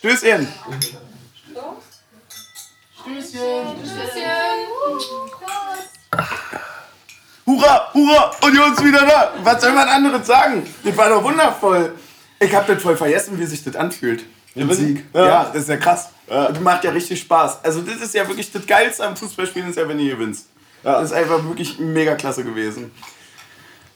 Stößchen. Hurra, hurra, Union ist wieder da. Was soll man anderes sagen? Das war doch wundervoll. Ich hab das voll vergessen, wie sich das anfühlt. Im? Sieg. Ja. Ja. das ist ja krass. Das macht ja richtig Spaß. Also das ist ja wirklich das Geilste am Fußballspielen, ist ja, wenn ihr gewinnst. Ja. Das ist einfach wirklich mega klasse gewesen.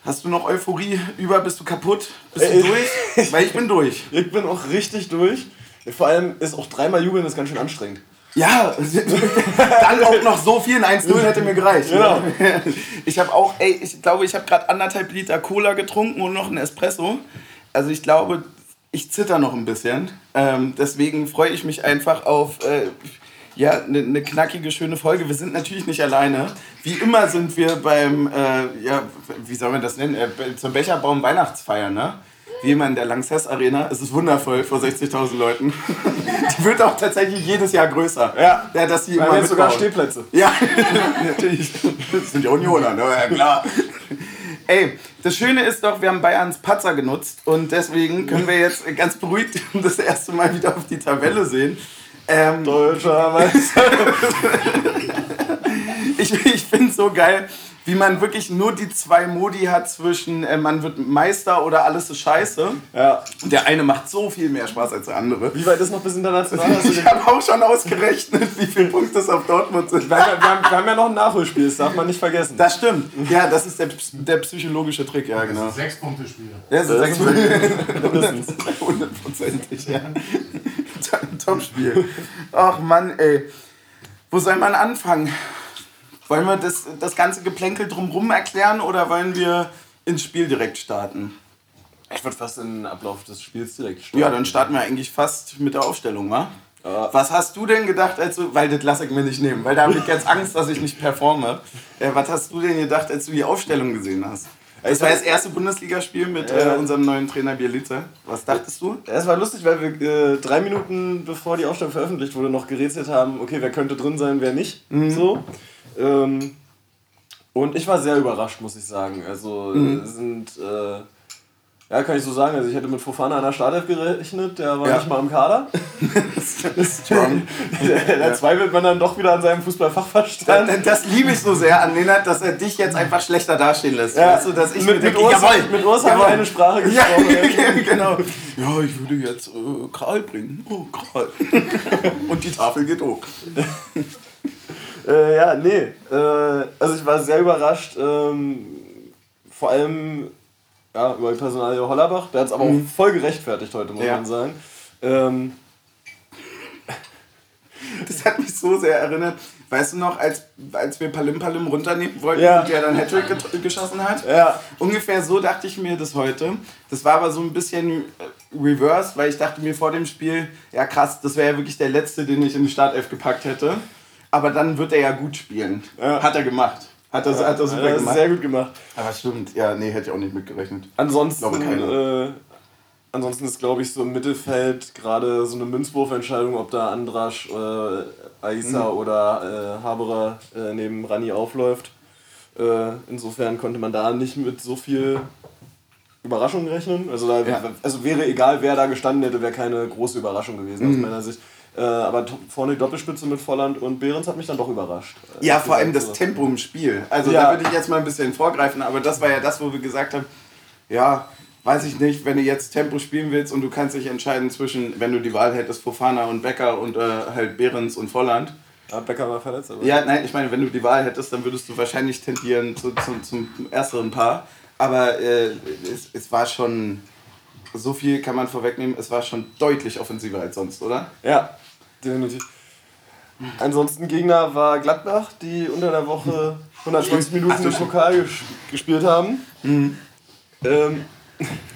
Hast du noch Euphorie über? Bist du kaputt? Bist du Äh, durch? Weil ich bin durch. Ich bin auch richtig durch. Vor allem ist auch dreimal jubeln ist ganz schön anstrengend. Ja, dann auch noch so viel. Ein 1-0 hätte mir gereicht. Genau. Ich habe auch, ey, ich glaube, ich habe gerade anderthalb Liter Cola getrunken und noch einen Espresso. Also ich glaube, ich zitter noch ein bisschen. Ähm, deswegen freue ich mich einfach auf äh, ja, eine ne knackige, schöne Folge. Wir sind natürlich nicht alleine. Wie immer sind wir beim, äh, ja, wie soll man das nennen, äh, zum Becherbaum Weihnachtsfeier, ne? Immer in der Lanxess Arena. Es ist wundervoll vor 60.000 Leuten. Die wird auch tatsächlich jedes Jahr größer. Ja. ja dass die immer sogar. Stehplätze. Ja, natürlich. Das sind die Unioner, ne? Ja, klar. Ey, das Schöne ist doch, wir haben Bayerns Patzer genutzt und deswegen können wir jetzt ganz beruhigt das erste Mal wieder auf die Tabelle sehen. Ähm, Deutscher Meister. ich ich finde es so geil, wie man wirklich nur die zwei Modi hat zwischen äh, man wird Meister oder alles ist scheiße. Ja. Und der eine macht so viel mehr Spaß als der andere. Wie weit ist noch bis international? Ich habe auch schon ausgerechnet, wie viele Punkte es auf Dortmund sind. wir, haben, ja- wir, haben, wir haben ja noch ein Nachholspiel, das darf man nicht vergessen. Das stimmt. Ja, das ist der, der psychologische Trick, ja, genau. Sechs Punkte Spiel. Das ist sechs Mindestens. Hundertprozentig, ja. Top-Spiel. Ach Mann, ey. Wo soll man anfangen? Wollen wir das, das ganze Geplänkel drumrum erklären oder wollen wir ins Spiel direkt starten? Ich würde fast in den Ablauf des Spiels direkt starten. Ja, dann starten wir eigentlich fast mit der Aufstellung, wa? Was hast du denn gedacht, als du, weil das lasse ich mir nicht nehmen, weil da habe ich jetzt Angst, dass ich nicht performe. Äh, was hast du denn gedacht, als du die Aufstellung gesehen hast? Das war das erste Bundesligaspiel mit äh, unserem neuen Trainer Bielice. Was dachtest du? Es war lustig, weil wir äh, drei Minuten bevor die Aufstellung veröffentlicht wurde, noch gerätselt haben, okay, wer könnte drin sein, wer nicht. So. Ähm, und ich war sehr überrascht, muss ich sagen. Also äh, sind, äh, ja, kann ich so sagen, also ich hätte mit Fofana an der Startelf gerechnet, der war Ja. nicht mal im Kader. Strong. da zweifelt man dann doch wieder an seinem Fußballfachverstand. Das, das liebe ich so sehr an Lennart, dass er dich jetzt einfach schlechter dastehen lässt. Ja, Weißt du, dass ich mit, mit, denke, Urs, jawohl, mit Urs haben wir eine Sprache Ja, gesprochen. genau. Ja, ich würde jetzt äh, Kral bringen. Oh, Kral. Und die Tafel geht hoch. Äh, ja, nee. Äh, also ich war sehr überrascht. Ähm, vor allem ja, über die Personalie Hollerbach. Der hat es aber auch voll gerechtfertigt heute, muss Ja. man sagen. Ähm, Das hat mich so sehr erinnert. Weißt du noch, als, als wir Palim Palim runternehmen wollten Ja. und der dann Hattrick geschossen hat? ja. Ungefähr so dachte ich mir das heute. Das war aber so ein bisschen äh, reverse, weil ich dachte mir vor dem Spiel, ja krass, das wäre ja wirklich der letzte, den ich in die Startelf gepackt hätte. Aber dann wird er ja gut spielen. Ja. Hat er gemacht. Hat er, hat er super Das ist gemacht. sehr gut gemacht. Aber stimmt, ja, nee, hätte ich auch nicht mitgerechnet. Ansonsten, äh, ansonsten ist, glaube ich, so im Mittelfeld gerade so eine Münzwurfentscheidung, ob da Andrasch, äh, Aisa Mhm. oder äh, Haberer äh, neben Rani aufläuft. Äh, insofern konnte man da nicht mit so viel Überraschung rechnen. Also, da, Ja. also wäre egal, wer da gestanden hätte, wäre keine große Überraschung gewesen Mhm. aus meiner Sicht. Äh, aber vorne die Doppelspitze mit Volland und Behrens hat mich dann doch überrascht. Äh, Ja, vor allem das so. Tempo im Spiel. Also Ja. da würde ich jetzt mal ein bisschen vorgreifen, aber das war ja das, wo wir gesagt haben, ja, weiß ich nicht, wenn du jetzt Tempo spielen willst und du kannst dich entscheiden zwischen, wenn du die Wahl hättest, Fofana und Becker und äh, halt Behrens und Volland. Ja, Becker war verletzt, aber. Ja, nein, ich meine, wenn du die Wahl hättest, dann würdest du wahrscheinlich tendieren zu, zum, zum ersteren Paar. Aber äh, es, es war schon, so viel kann man vorwegnehmen, es war schon deutlich offensiver als sonst, oder? Ja, definitiv. Ansonsten Gegner war Gladbach, die unter der Woche 120 Minuten im Pokal ges gespielt haben. Ähm,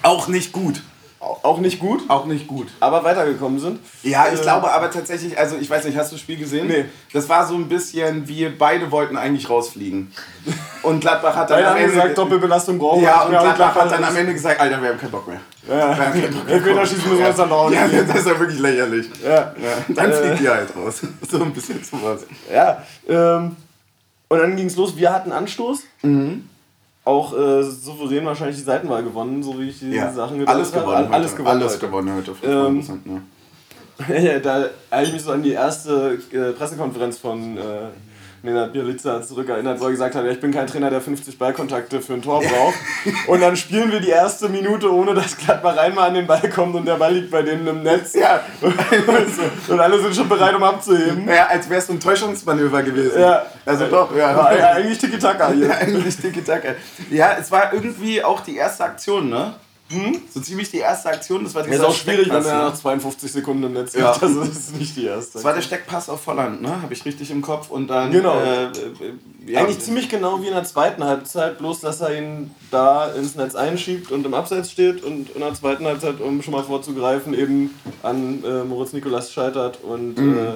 Auch nicht gut. Au- auch nicht gut, Auch nicht gut. aber weitergekommen sind. Ja, ich Äh, glaube aber tatsächlich, also ich weiß nicht, hast du das Spiel gesehen? Nee. Das war so ein bisschen, wir beide wollten eigentlich rausfliegen. Und Gladbach hat dann Beide am Ende... gesagt, Doppelbelastung brauchen wir ja, und mehr. Gladbach hat dann am Ende gesagt, Alter, wir haben keinen Bock mehr. Ja. Wir haben keinen Bock mehr. Entweder schießen wir uns dann auch Ja, das ist ja wirklich lächerlich. Ja. Ja, dann fliegt ihr halt raus. So ein bisschen sowas. Ja, ähm, und dann ging es los. Wir hatten Anstoß. Mhm. Auch äh, souverän wahrscheinlich die Seitenwahl gewonnen, so wie ich die Ja, Sachen gedacht alles habe. gewonnen. All- Alles gewonnen. Alles heute. gewonnen heute. Ähm, 5%, ja. ja, da habe ich mich so an die erste äh, Pressekonferenz von äh, Nenad Bielica zurückerinnert, wo er gesagt hat, ja, ich bin kein Trainer, der 50 Ballkontakte für ein Tor braucht. und dann spielen wir die erste Minute, ohne dass Gladbach einmal an den Ball kommt und der Ball liegt bei denen im Netz. Ja. und alle sind schon bereit, um abzuheben. Ja, als wäre es ein Täuschungsmanöver gewesen. Ja. Also doch, ja. War eigentlich Tiki-Taka hier. Ja, eigentlich Tiki-Taka. Ja, es war irgendwie auch die erste Aktion, ne? Hm? So ziemlich die erste Aktion, das war dieser dieser Ist auch schwierig, wenn er ne? nach 52 Sekunden im Netz Ja. liegt. Also das ist nicht die erste. Das war der Steckpass auf Volland, ne? Habe ich richtig im Kopf. Und dann. Genau. Äh, äh, ja, Eigentlich ziemlich genau wie in der zweiten Halbzeit, bloß dass er ihn da ins Netz einschiebt und im Abseits steht und in der zweiten Halbzeit, um schon mal vorzugreifen, eben an äh, Moritz Nikolas scheitert und Mhm. äh,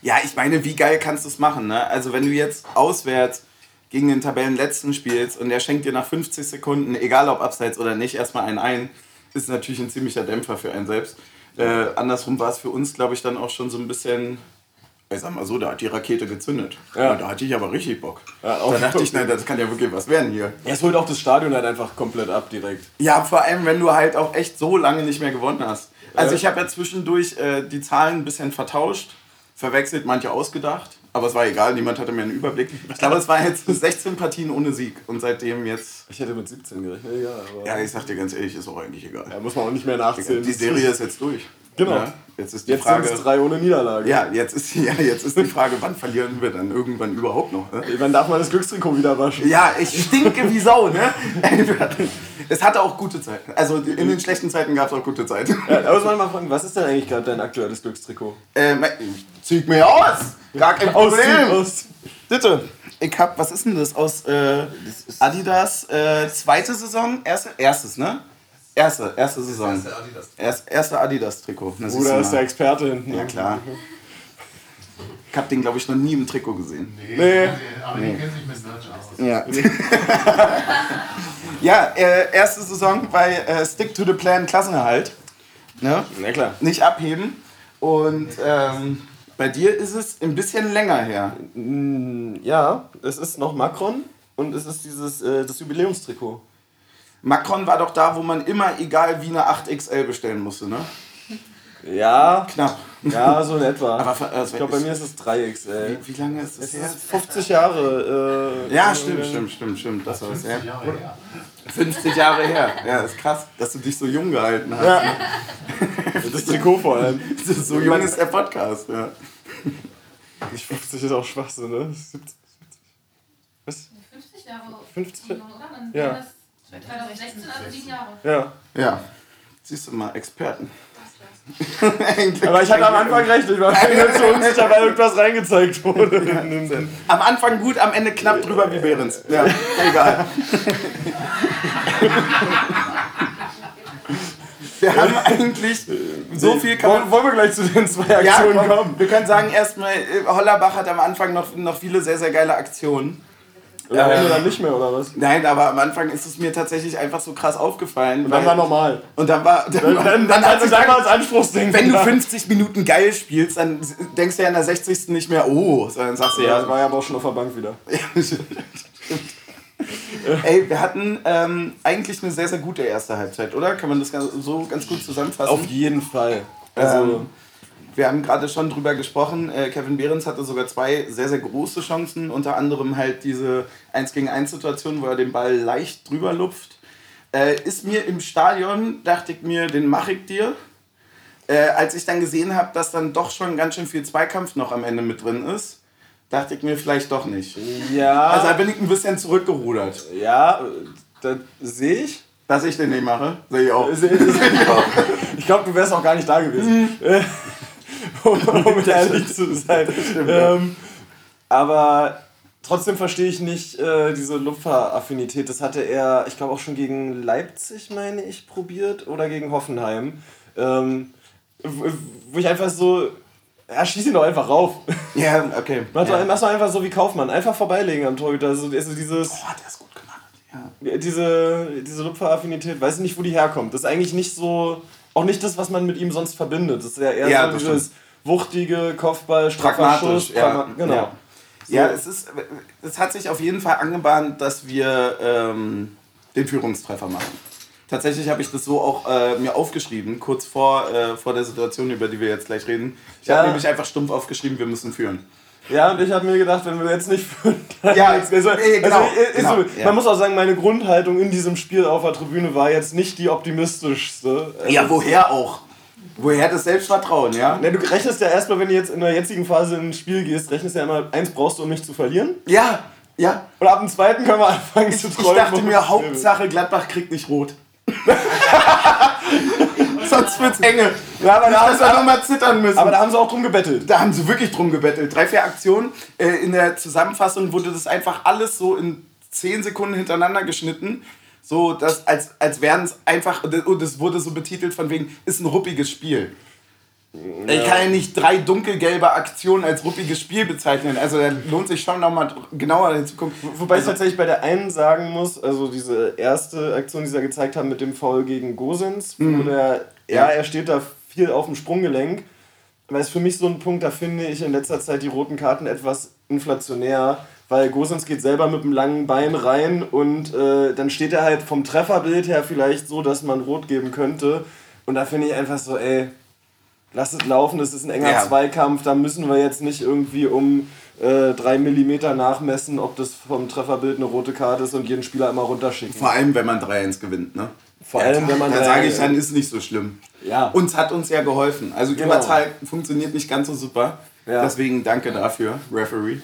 Ja, ich meine, wie geil kannst du es machen, ne? Also, wenn du jetzt auswärts gegen den Tabellenletzten spielst und der schenkt dir nach 50 Sekunden, egal ob abseits oder nicht, erstmal einen ein, ist natürlich ein ziemlicher Dämpfer für einen selbst. Äh, andersrum war es für uns, glaube ich, dann auch schon so ein bisschen. Ich sag mal so, da hat die Rakete gezündet. Ja. da hatte ich aber richtig Bock. Ja, da dachte ich, nein, das kann ja wirklich was werden hier. ja, es holt auch das Stadion halt einfach komplett ab direkt. Ja, vor allem, wenn du halt auch echt so lange nicht mehr gewonnen hast. Also ich habe ja zwischendurch äh, die Zahlen ein bisschen vertauscht, verwechselt, manche ausgedacht. Aber es war egal, niemand hatte mehr einen Überblick. Ich glaube, es waren jetzt 16 Partien ohne Sieg. Und seitdem jetzt... Ich hätte mit 17 gerechnet, ja, Ja, ich sag dir ganz ehrlich, ist auch eigentlich egal. ja, muss man auch nicht mehr nachzählen. Die Serie ist jetzt durch. Genau. Ja, jetzt ist die Jetzt Frage... sind es drei ohne Niederlage. Ja, jetzt ist, ja, jetzt ist die Frage, wann verlieren wir dann irgendwann überhaupt noch? Ne? Wann darf man das Glückstrikot wieder waschen? Ja, ich stinke wie Sau, ne? Es hatte auch gute Zeiten. Also in den schlechten Zeiten gab es auch gute Zeiten. Ja, aber soll ich mal fragen, was ist denn eigentlich gerade dein aktuelles Glückstrikot? Ähm, zieh mir aus! Gar kein Problem! aus. Bitte! Ich hab, was ist denn das? Aus äh, Adidas, äh, zweite Saison? Erste? Erstes, ne? Erste, erste Saison. Erste Adidas. Erst, erste Adidas-Trikot. Bruder ist der Experte hinten. Ja, klar. Ich hab den, glaube ich, noch nie im Trikot gesehen. Nee, Nee. aber die kennt sich mit Merch aus. Ja. ja, äh, erste Saison bei äh, Stick to the Plan Klassenerhalt. Ne? Na klar. Nicht abheben. Und ähm, bei dir ist es ein bisschen länger her. Mm, Ja, es ist noch Macron und es ist dieses äh, das Jubiläumstrikot. Macron war doch da, wo man immer, egal wie, eine 8XL bestellen musste, ne? Ja, Knapp. ja, so in etwa. Aber also ich glaube, bei mir ist es 3XL. Wie, wie lange ist das Es her? ist 50 Jahre. Äh, Ja, stimmt, stimmt, stimmt, stimmt. Das war es, ja. Jahre her. 50 Jahre her. Ja, ist krass, dass du dich so jung gehalten hast. Ja. Das Trikot vor allem. So jung ist der Podcast, ja. Nicht 50 ist auch Schwachsinn, ne? 70, 70. Was? 50 Jahre. 50? Oder? Dann Ja. Wäre das 2016, also sieben Jahre. Ja. Ja. Siehst du mal, Experten. Aber ich hatte am Anfang recht, ich war mir nicht so unsicher, weil irgendwas reingezeigt wurde. Am Anfang gut, am Ende knapp drüber wie Behrens. Ja, egal. Wir haben eigentlich so viel kann man Wollen, wollen wir gleich zu den zwei Ja, Aktionen komm, kommen? wir können sagen erstmal, äh, Hollerbach hat am Anfang noch, noch viele sehr, sehr geile Aktionen. Oder am Ende dann nicht mehr, oder was? Nein, aber am Anfang ist es mir tatsächlich einfach so krass aufgefallen. Und dann war normal. Und dann war. Dann, Dann, war- dann, dann dann, dann es Anspruchsding. wenn du Ja. 50 Minuten geil spielst, dann denkst du ja in der 60. nicht mehr, oh, sondern sagst du Ja, ja, das war ja aber auch schon auf der Bank wieder. Ey, wir hatten ähm, eigentlich eine sehr, sehr gute erste Halbzeit, oder? Kann man das so ganz gut zusammenfassen? Auf jeden Fall. Also, Ähm, wir haben gerade schon drüber gesprochen. Äh, Kevin Behrens hatte sogar zwei sehr, sehr große Chancen. Unter anderem halt diese 1 gegen 1 Situation, wo er den Ball leicht drüber lupft. Äh, ist mir im Stadion, dachte ich mir, den mache ich dir. Äh, als ich dann gesehen habe, dass dann doch schon ganz schön viel Zweikampf noch am Ende mit drin ist, dachte ich mir vielleicht doch nicht. ja, Also da bin ich ein bisschen zurückgerudert. ja, das sehe ich. Dass ich den nicht mache, sehe ich auch. Sehe ich. Ich glaube, du wärst auch gar nicht da gewesen. Äh, um, um ehrlich zu sein. Ähm, aber trotzdem verstehe ich nicht äh, diese Lupfer-Affinität. Das hatte er, ich glaube, auch schon gegen Leipzig, meine ich, probiert oder gegen Hoffenheim. Ähm, wo ich einfach so. Ja, schieß ihn doch einfach rauf. Ja, okay. Mach ja. doch einfach so wie Kaufmann. Einfach vorbeilegen am Torhüter. Also, also dieses. Oh, der ist gut gemacht. Ja. diese, diese Lupfer-Affinität, weiß ich nicht, wo die herkommt. Das ist eigentlich nicht so, auch nicht das, was man mit ihm sonst verbindet. Das ist ja eher Ja, so das dieses wuchtige Kopfball, straffer Schuss. ja. Genau. Ja. So. Ja, es ist, es hat sich auf jeden Fall angebahnt, dass wir ähm, den Führungstreffer machen. Tatsächlich habe ich das so auch äh, mir aufgeschrieben, kurz vor, äh, vor der Situation, über die wir jetzt gleich reden. Ich habe Ja. nämlich einfach stumpf aufgeschrieben, wir müssen führen. Ja, und ich habe mir gedacht, wenn wir jetzt nicht führen, Ja, also, eh, genau, also, ist genau, so, ja. Man muss auch sagen, meine Grundhaltung in diesem Spiel auf der Tribüne war jetzt nicht die optimistischste. Also, Ja, woher auch? Woher das Selbstvertrauen, ja? Ne, du rechnest ja erstmal, wenn du jetzt in der jetzigen Phase ins Spiel gehst, rechnest ja immer, eins brauchst du, um nicht zu verlieren. Ja, ja. Und ab dem zweiten können wir anfangen zu Ich träumen. dachte mir, Hauptsache Gladbach kriegt nicht rot. Sonst wird's enge. Ja, aber da, haben sie, mal zittern müssen. aber da haben sie auch drum gebettelt. Da haben sie wirklich drum gebettelt. Drei, vier Aktionen. Äh, in der Zusammenfassung wurde das einfach alles so in zehn Sekunden hintereinander geschnitten. So, dass, als, als wären es einfach, und es wurde so betitelt von wegen, ist ein ruppiges Spiel. Ich kann ja nicht drei dunkelgelbe Aktionen als ruppiges Spiel bezeichnen. Also da lohnt sich schon nochmal genauer hinzugucken. Wobei ich also, tatsächlich bei der einen sagen muss, also diese erste Aktion, die sie da gezeigt haben mit dem Foul gegen Gosens, wo der, ja, er steht da viel auf dem Sprunggelenk. Aber ist für mich so ein Punkt, da finde ich in letzter Zeit die roten Karten etwas inflationär, weil Gosens geht selber mit einem langen Bein rein und äh, dann steht er halt vom Trefferbild her vielleicht so, dass man rot geben könnte. Und da finde ich einfach so, ey, lass es laufen, es ist ein enger Ja. Zweikampf, da müssen wir jetzt nicht irgendwie um äh, drei Millimeter nachmessen, ob das vom Trefferbild eine rote Karte ist und jeden Spieler immer runterschicken. vor allem, wenn man 3-1 gewinnt, ne? Vor allem, wenn man Da sage ich dann, ist nicht so schlimm. Ja. Uns hat uns ja geholfen. Also Genau. Überzahl funktioniert nicht ganz so super. Ja. Deswegen danke dafür, Referee.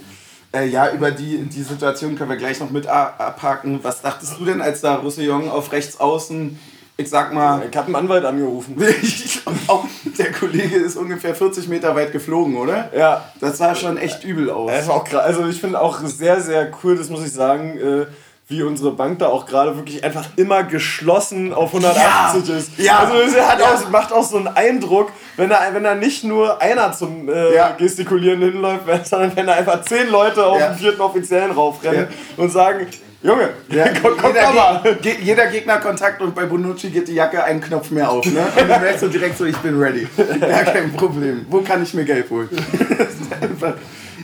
Äh, ja, über die, die Situation können wir gleich noch mit abhaken. Was dachtest du denn, als da Roussillon auf rechts außen, ich sag mal, Ich habe einen Anwalt angerufen. auch der Kollege ist ungefähr 40 Meter weit geflogen, oder? Ja, Das sah schon echt übel aus. das war auch krass. Also ich finde auch sehr, sehr cool, das muss ich sagen, äh, wie unsere Bank da auch gerade wirklich einfach immer geschlossen auf 180 Ja. ist. Ja. Also es hat Ja. auch, macht auch so einen Eindruck, wenn da, wenn da nicht nur einer zum äh, Ja. Gestikulieren hinläuft, sondern wenn da einfach zehn Leute auf den vierten Offiziellen raufrennen und sagen, Junge, Ja, komm, komm jeder, mal. Ge jeder Gegnerkontakt und bei Bonucci geht die Jacke einen Knopf mehr auf. Ne? Und du merkst so direkt so, ich bin ready. Ja, kein Problem. Wo kann ich mir Geld holen?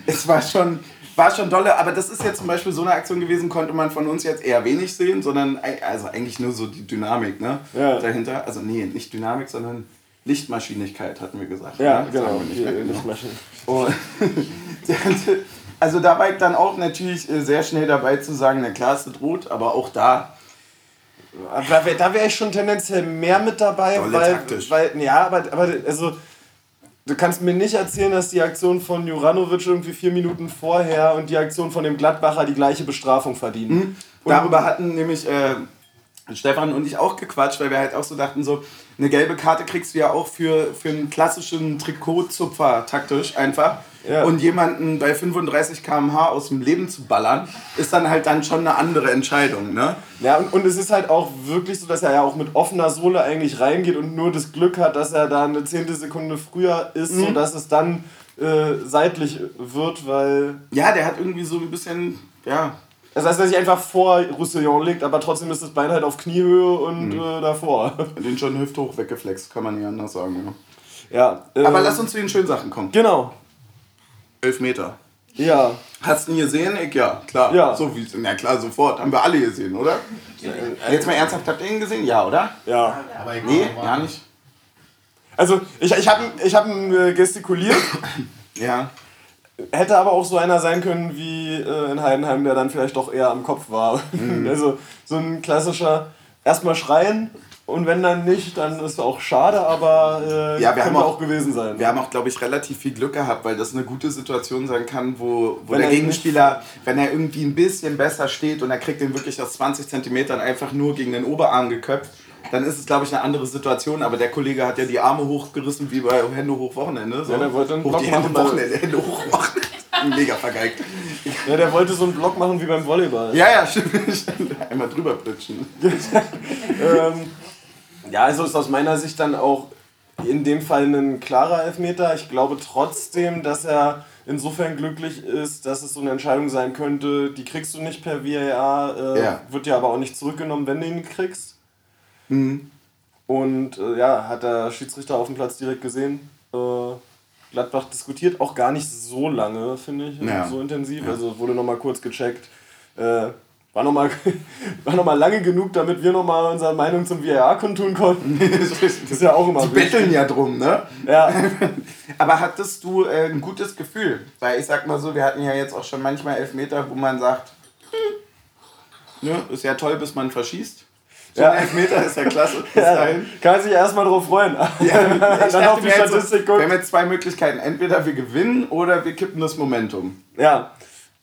Es war schon, war schon dolle, aber das ist jetzt zum Beispiel so eine Aktion gewesen, konnte man von uns jetzt eher wenig sehen, sondern also eigentlich nur so die Dynamik ne? Ja. dahinter. Also nee, nicht Dynamik, sondern Lichtmaschinigkeit hatten wir gesagt. Ja, ne? genau. Die genau. Also da war ich dann auch natürlich äh, sehr schnell dabei zu sagen, na klar, es rot, aber auch da, Da wäre wär ich schon tendenziell mehr mit dabei, Dolle weil, taktisch. weil, ja, aber, aber also, du kannst mir nicht erzählen, dass die Aktion von Juranovic irgendwie vier Minuten vorher und die Aktion von dem Gladbacher die gleiche Bestrafung verdienen. Und darüber hatten nämlich äh, Stefan und ich auch gequatscht, weil wir halt auch so dachten, so eine gelbe Karte kriegst du ja auch für, für einen klassischen Trikotzupfer taktisch einfach. Ja. Und jemanden bei 35 km/h aus dem Leben zu ballern, ist dann halt dann schon eine andere Entscheidung. Ne? Ja, und, und es ist halt auch wirklich so, dass er ja auch mit offener Sohle eigentlich reingeht und nur das Glück hat, dass er da eine zehnte Sekunde früher ist, Mhm. sodass es dann äh, seitlich wird, weil. Ja, der hat irgendwie so ein bisschen, ja, Das heißt, dass sich einfach vor Roussillon liegt, aber trotzdem ist das Bein halt auf Kniehöhe und Mhm. äh, davor. den schon hüfthoch weggeflext, kann man nicht anders sagen. Ja. Ja. ähm, Aber lass uns zu den schönen Sachen kommen. Genau. Elf Meter. Ja. Hast du ihn gesehen? Ich ja, klar. Ja. So wie, na klar, sofort. Haben wir alle gesehen, oder? Jetzt mal ernsthaft, habt ihr ihn gesehen? Ja, oder? Ja. Aber egal, Nee, gar nicht. Also, ich, ich habe ich hab ihn äh, gestikuliert, Ja. hätte aber auch so einer sein können wie äh, in Heidenheim, der dann vielleicht doch eher am Kopf war. Mhm. Also, so ein klassischer, erstmal schreien und wenn dann nicht, dann ist auch schade, aber äh, Ja, wir haben könnte auch- auch gewesen sein. Wir haben auch, glaube ich, relativ viel Glück gehabt, weil das eine gute Situation sein kann, wo, wo Wenn der er Gegenspieler, wenn er irgendwie ein bisschen besser steht und er kriegt den wirklich aus 20 Zentimetern einfach nur gegen den Oberarm geköpft, dann ist es, glaube ich, eine andere Situation. Aber der Kollege hat ja die Arme hochgerissen wie bei Hände hoch Wochenende. So. Ja, der wollte einen hoch Block die Hände machen, Wochenende, Hände hoch Wochenende. Mega vergeigt. Ja, der wollte so einen Block machen wie beim Volleyball. Ja, ja, stimmt. Einmal drüber plitschen. Ähm, ja, also ist aus meiner Sicht dann auch in dem Fall ein klarer Elfmeter. Ich glaube trotzdem, dass er insofern glücklich ist, dass es so eine Entscheidung sein könnte, die kriegst du nicht per VAR, äh, Ja. wird ja aber auch nicht zurückgenommen, wenn du ihn kriegst. Mhm. Und äh, ja, hat der Schiedsrichter auf dem Platz direkt gesehen. Äh, Gladbach diskutiert auch gar nicht so lange, finde ich, Ja. so intensiv. Ja. Also wurde nochmal kurz gecheckt. War nochmal war noch mal lange genug, damit wir nochmal unsere Meinung zum VAR kundtun konnten. Das ist ja auch immer Die betteln ja drum, ne? Ja. Aber hattest du äh, ein gutes Gefühl? Weil ich sag mal so, wir hatten ja jetzt auch schon manchmal Elfmeter, wo man sagt, hm, ne, ist ja toll, bis man verschießt. So Ja. ein Elfmeter ist ja klasse. Bis ja dahin. kann sich erstmal drauf freuen. Ja, Dann auf die Statistik wir haben gucken. jetzt zwei Möglichkeiten. Entweder wir gewinnen oder wir kippen das Momentum. Ja.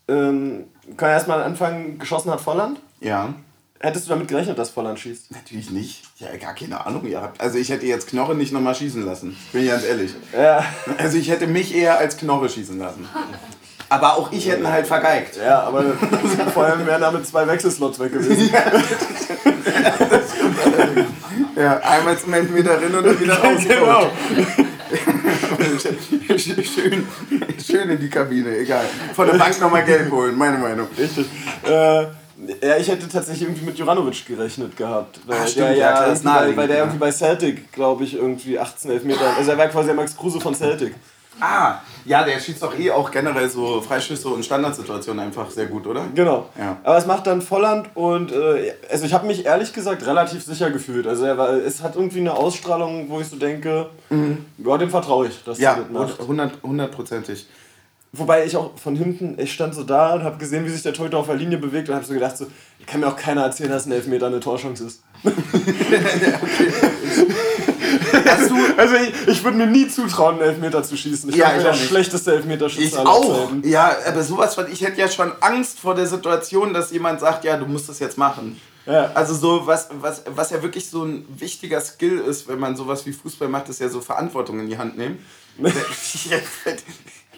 Ähm, kann erstmal anfangen, geschossen hat Volland. Ja. Hättest du damit gerechnet, dass Volland schießt? Natürlich nicht. Ja, gar keine Ahnung. Ihr habt, also ich hätte jetzt Knoche nicht nochmal schießen lassen. Bin ich ganz ehrlich. Ja. Also ich hätte mich eher als Knoche schießen lassen. Aber auch ich hätte halt vergeigt. Ja, aber vor allem wären damit zwei Wechselslots weg gewesen. Ja, einmal zum Elfmeter rein und dann wieder raus. genau. schön, schön in die Kabine, egal. Von der Bank nochmal Geld holen, meine Meinung. Richtig. Äh, ja, ich hätte tatsächlich irgendwie mit Juranovic gerechnet gehabt. Weil Ah, stimmt, der, ja, klar, ist bei, weil der irgendwie bei Celtic, glaube ich, irgendwie 18 Elfmeter. Also er war quasi der Max Kruse von Celtic. Ah, ja, der schießt doch eh auch generell so Freischüsse und Standardsituationen einfach sehr gut, oder? Genau. Ja. Aber es macht dann Volland und äh, also ich habe mich ehrlich gesagt relativ sicher gefühlt. Also er war, es hat irgendwie eine Ausstrahlung, wo ich so denke, ja, dem vertraue ich, dass Ja, er hundertprozentig. Wobei ich auch von hinten, ich stand so da und habe gesehen, wie sich der Torhüter auf der Linie bewegt und habe so gedacht, so, kann mir auch keiner erzählen, dass ein Elfmeter eine Torchance ist. Hast du, Also ich, ich würde mir nie zutrauen, einen Elfmeter zu schießen. Ich Ja, bin der nicht. schlechteste Elfmeterschütze ich aller auch. Zeiten. Ja, aber sowas von, ich hätte ja schon Angst vor der Situation, dass jemand sagt, ja, du musst das jetzt machen. Ja. Also so, was, was, was ja wirklich so ein wichtiger Skill ist, wenn man sowas wie Fußball macht, ist ja so Verantwortung in die Hand nehmen.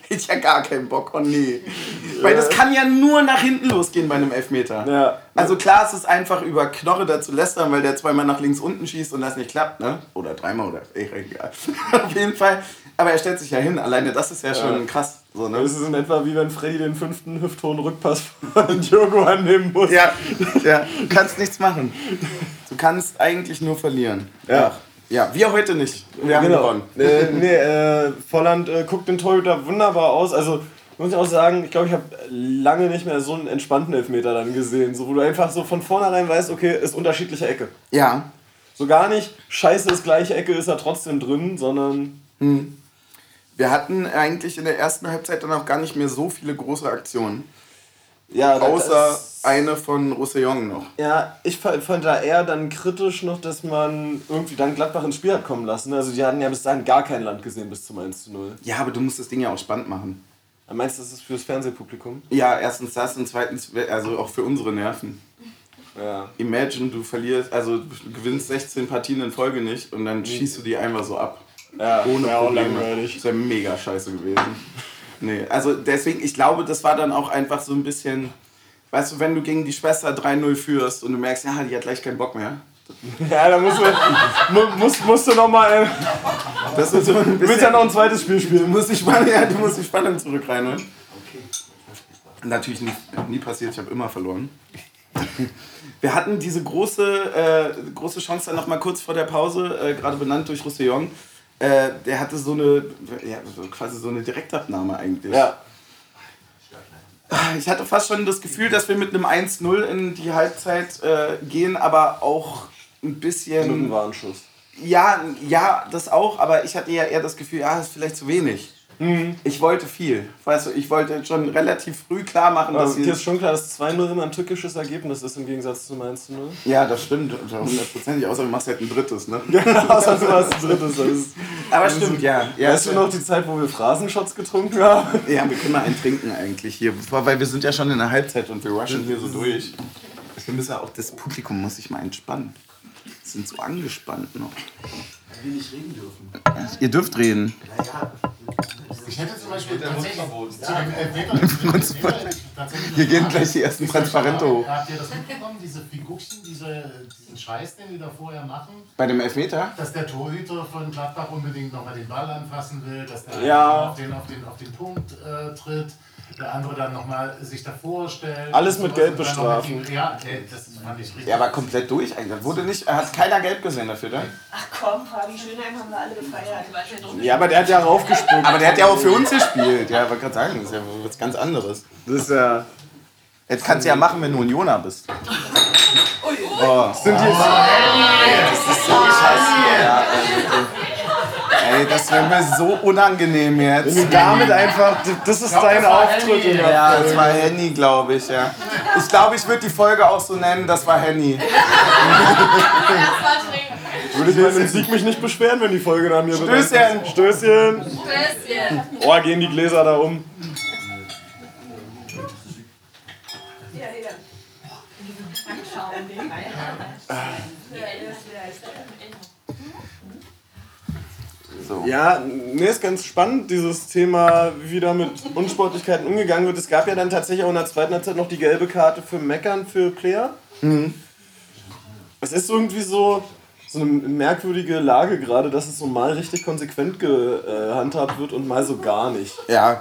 ich hätte ja gar keinen Bock, oh nee. Weil das kann ja nur nach hinten losgehen bei einem Elfmeter. Ja. Also klar, es ist einfach über Knoche da zu lästern, weil der zweimal nach links unten schießt und das nicht klappt, ne? Oder dreimal oder egal. Auf jeden Fall. Aber er stellt sich ja hin. Alleine das ist ja schon krass. So, ne? Das ist in etwa wie wenn Freddy den fünften hüfthohen Rückpass von Diogo annehmen muss. Ja, ja, du kannst nichts machen. Du kannst eigentlich nur verlieren. Ja. Ja, wir heute nicht. Wir haben genau. gewonnen. Äh, nee, äh, Volland äh, guckt den Torhüter wunderbar aus. Also muss ich auch sagen, ich glaube, ich habe lange nicht mehr so einen entspannten Elfmeter dann gesehen. So, wo du einfach so von vornherein weißt, okay, ist unterschiedliche Ecke. Ja. So gar nicht, scheiße, ist gleiche Ecke, ist er trotzdem drin, sondern Wir hatten eigentlich in der ersten Halbzeit dann auch gar nicht mehr so viele große Aktionen. Ja, Außer eine von Roussillon noch. Ja, ich fa- fand da eher dann kritisch noch, dass man irgendwie dann Gladbach ins Spiel hat kommen lassen. Also die hatten ja bis dahin gar kein Land gesehen bis zum 1 zu 0. Ja, aber du musst das Ding ja auch spannend machen. Meinst du, das ist fürs Fernsehpublikum? Ja, erstens das und zweitens, also auch für unsere Nerven. Ja. Imagine, du verlierst, also du gewinnst 16 Partien in Folge nicht und dann schießt du die einfach so ab. Ja, Ohne wär auch Probleme. langweilig. Das wäre mega scheiße gewesen. Nee, also deswegen, ich glaube, das war dann auch einfach so ein bisschen, weißt du, wenn du gegen die Schwester 3-0 führst und du merkst, ja, die hat gleich keinen Bock mehr. Ja, da musst du, mu- musst, musst du nochmal. Äh, Das ist so ein du willst ja noch ein zweites Spiel Du spielen. musst die Spannung, ja, du musst die Spannung zurück reinholen. Natürlich nie, nie passiert, ich habe immer verloren. Wir hatten diese große, äh, große Chance dann noch mal kurz vor der Pause, äh, gerade benannt durch Roussillon. Äh, der hatte so eine, ja, quasi so eine Direktabnahme eigentlich. Ja. Ich hatte fast schon das Gefühl, dass wir mit einem 1-0 in die Halbzeit äh, gehen, aber auch ein bisschen. Warnschuss. Ja, ja, das auch, aber ich hatte ja eher das Gefühl, ja, das ist vielleicht zu wenig. Mhm. Ich wollte viel. Weißt du, ich wollte schon relativ früh klar machen, dass Also, sie. dir ist schon klar, dass 2-0 immer ein tückisches Ergebnis ist im Gegensatz zum 1 zu 0. Ja, das stimmt, hundertprozentig, außer du machst halt ein drittes, ne? Außer du hast ein drittes. Das ist, Aber stimmt, ja. ja weißt du noch die Zeit, wo wir Phrasenshots getrunken haben? Ja, wir können mal einen trinken eigentlich hier, weil wir sind ja schon in der Halbzeit und wir rushen hier so durch. Wir müssen ja auch, das Publikum muss sich mal entspannen. Die sind so angespannt noch. Wir nicht reden dürfen. Ihr dürft reden. Naja, ich hätte zum Beispiel tatsächlich zu dem Elfmeter, zu dem Elfmeter tatsächlich Hier eine gehen gleich die ersten Transparente hoch. Habt ihr das mitbekommen, diese Figuchen, diese, diesen Scheiß, den die da vorher machen? Bei dem Elfmeter? Dass der Torhüter von Gladbach unbedingt nochmal den Ball anfassen will, dass der Ja. auf, den, auf, den, auf den Punkt äh, tritt, der andere dann nochmal sich davor stellt. Alles mit Geld bestrafen. ihm- Ja, das fand ich richtig. Er war komplett durch eigentlich. Wurde nicht, hat keiner gelb gesehen dafür, ne? Ach komm, Fabi Schönheim haben wir alle gefeiert. Ja, aber der hat ja raufgesprungen. Aber der hat ja auch für uns gespielt. Ja, wollte gerade sagen, das ist ja was ganz anderes. Das ist ja. Das kannst du ja machen, wenn du Unioner bist. Oh. Sind die, Das ist so scheiße. Ja, ey, ey, das wäre mir so unangenehm wenn jetzt. du damit einfach, das ist dein Auftritt. in der Ja, das war Henny, glaube ich, ja. Ich glaube, ich würde die Folge auch so nennen, das war Henny. Würde ich meinen Sieg mich nicht beschweren, wenn die Folge nach mir. Stößchen. Stößchen! Stößchen. Oh, gehen die Gläser da um. Ja, hier. So. Ja, nee, ist ganz spannend, dieses Thema, wie da mit Unsportlichkeiten umgegangen wird. Es gab ja dann tatsächlich auch in der zweiten Halbzeit noch die gelbe Karte für Meckern für Player. Es ist irgendwie so, so eine merkwürdige Lage gerade, dass es so mal richtig konsequent gehandhabt wird und mal so gar nicht. Ja,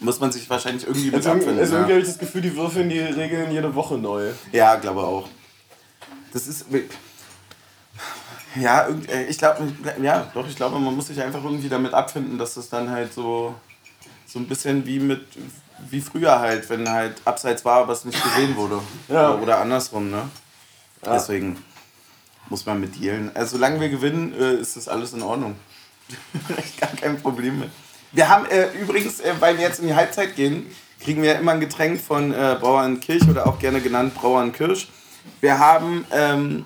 muss man sich wahrscheinlich irgendwie mit Also, irgendwie- abfinden. also irgendwie ja. habe ich das Gefühl, die würfeln die Regeln jede Woche neu. Ja, glaube auch. Das ist. Ja, äh, ich glaube, ja, doch, ich glaube, man muss sich einfach irgendwie damit abfinden, dass das dann halt so, so ein bisschen wie mit wie früher halt, wenn halt abseits war, aber es nicht gesehen wurde. Ja. Oder andersrum, ne? Deswegen muss man mit dealen. Also solange wir gewinnen, äh, ist das alles in Ordnung. Gar kein Problem mit. Wir haben äh, übrigens, äh, weil wir jetzt in die Halbzeit gehen, kriegen wir immer ein Getränk von äh, Brauernkirch oder auch gerne genannt Brauernkirsch. Wir haben ähm,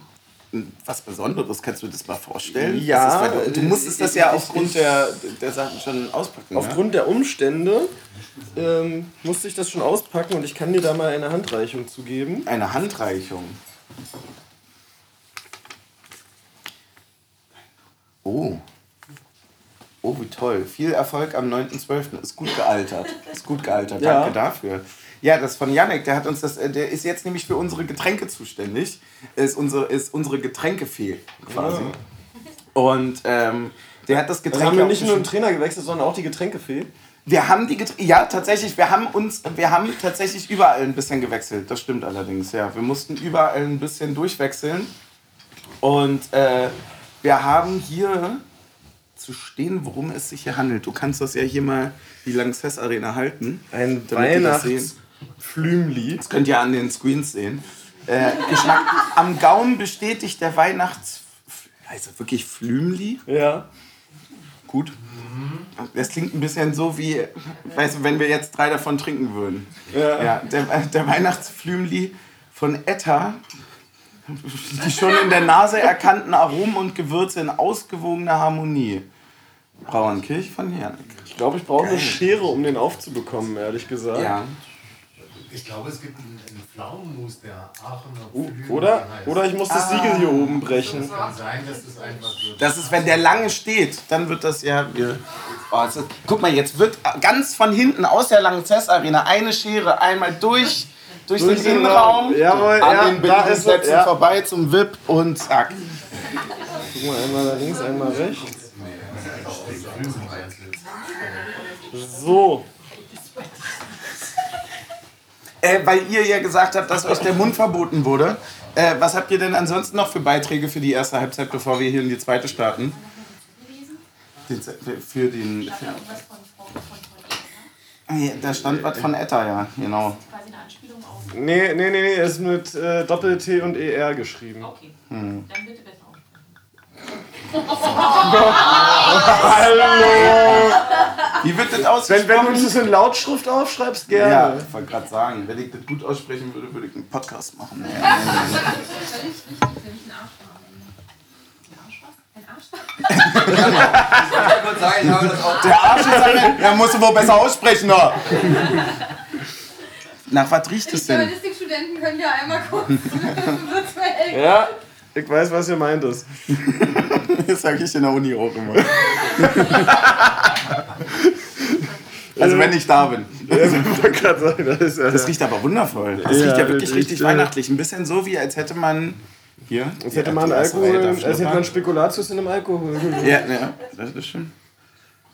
was Besonderes, kannst du dir das mal vorstellen? Ja, Das du, musstest das ja aufgrund der, der Sachen schon auspacken. ne? Aufgrund der Umstände ähm, musste ich das schon auspacken und ich kann dir da mal eine Handreichung zu geben. ja? Eine Handreichung. Oh. Oh, wie toll. Viel Erfolg am 9.12. Ist gut gealtert. Ist gut gealtert. Ja. Danke dafür. Ja, das von Yannick, der hat uns das, äh, der ist jetzt nämlich für unsere Getränke zuständig. Ist unsere, ist unsere Getränkefee quasi. Und ähm, der hat das Also Getränk haben wir auch nicht nur den Trainer gewechselt, sondern auch die Getränkefee. Wir haben die Getränke, ja tatsächlich, wir haben uns, wir haben tatsächlich überall ein bisschen gewechselt. Das stimmt allerdings, ja. Wir mussten überall ein bisschen durchwechseln. Und äh, wir haben hier zu stehen, worum es sich hier handelt. Du kannst das ja hier mal die Lanxess Arena halten. Ein damit die das könnt ihr an den Screens sehen. Äh, Geschmack. Am Gaumen bestätigt der Weihnachts... Also wirklich Flümli? Ja. Gut. Das klingt ein bisschen so wie, weißt du, wenn wir jetzt drei davon trinken würden. Ja. Ja, der, der Weihnachtsflümli von Etta. Die schon in der Nase erkannten Aromen und Gewürze in ausgewogener Harmonie. Brauernkirch von Hernig. Ich glaube, ich brauche eine. Schere, um den aufzubekommen, ehrlich gesagt. Ja. Ich glaube, es gibt einen, einen Pflaumenmus, der Aachener Pflügen Oder, heißt. oder ich muss das Siegel hier oben brechen. Es kann sein, dass das einfach so. Das ist, wenn der lange steht, dann wird das ja. Wir, oh, es ist, guck mal, jetzt wird ganz von hinten aus der langen Arena eine Schere einmal durch, durch, Durch den Innenraum, Raum. Jawohl, an ja, den da ist er, Bedienungsplätzen ja. vorbei zum VIP und zack. Guck mal, einmal da links, einmal rechts. So. Äh, weil ihr ja gesagt habt, dass euch der Mund verboten wurde. Äh, was habt ihr denn ansonsten noch für Beiträge für die erste Halbzeit, bevor wir hier in die zweite starten? Den, für den. Für, Irgendwas von Frau von Frau Ah, ja, da stand was von Etta, ja, genau. Quasi eine Anspielung auf. Nee, nee, nee, nee, ist mit äh, Doppel-T und ER geschrieben. Okay. Hm. Dann bitte besser aussprechen. Wie wird das Wenn, ausgesprochen? wenn du uns das in Lautschrift aufschreibst, Ja, gerne. ich wollte gerade sagen, wenn ich das gut aussprechen würde, würde ich einen Podcast machen. Völlig richtig, nämlich ein Arsch war am Ende. Ein Arsch was? Ein Arsch was? Der Arsch ist eine, ja, musst du wohl besser aussprechen, noch. Nach was riecht es denn? Journalistikstudenten können ja einmal kurz virtuell. Ja, ich weiß, was ihr meint. Das sage ich in der Uni auch immer. Also wenn ich da bin. Ja, sagen, das ist ja. Das riecht aber wundervoll. Das Ja, riecht ja wirklich richtig weihnachtlich. Ein bisschen so, wie als hätte man... Hier. Als hätte man Alkohol, als hätte man Spekulatius in einem Alkohol. Ja, ja, das ist schön.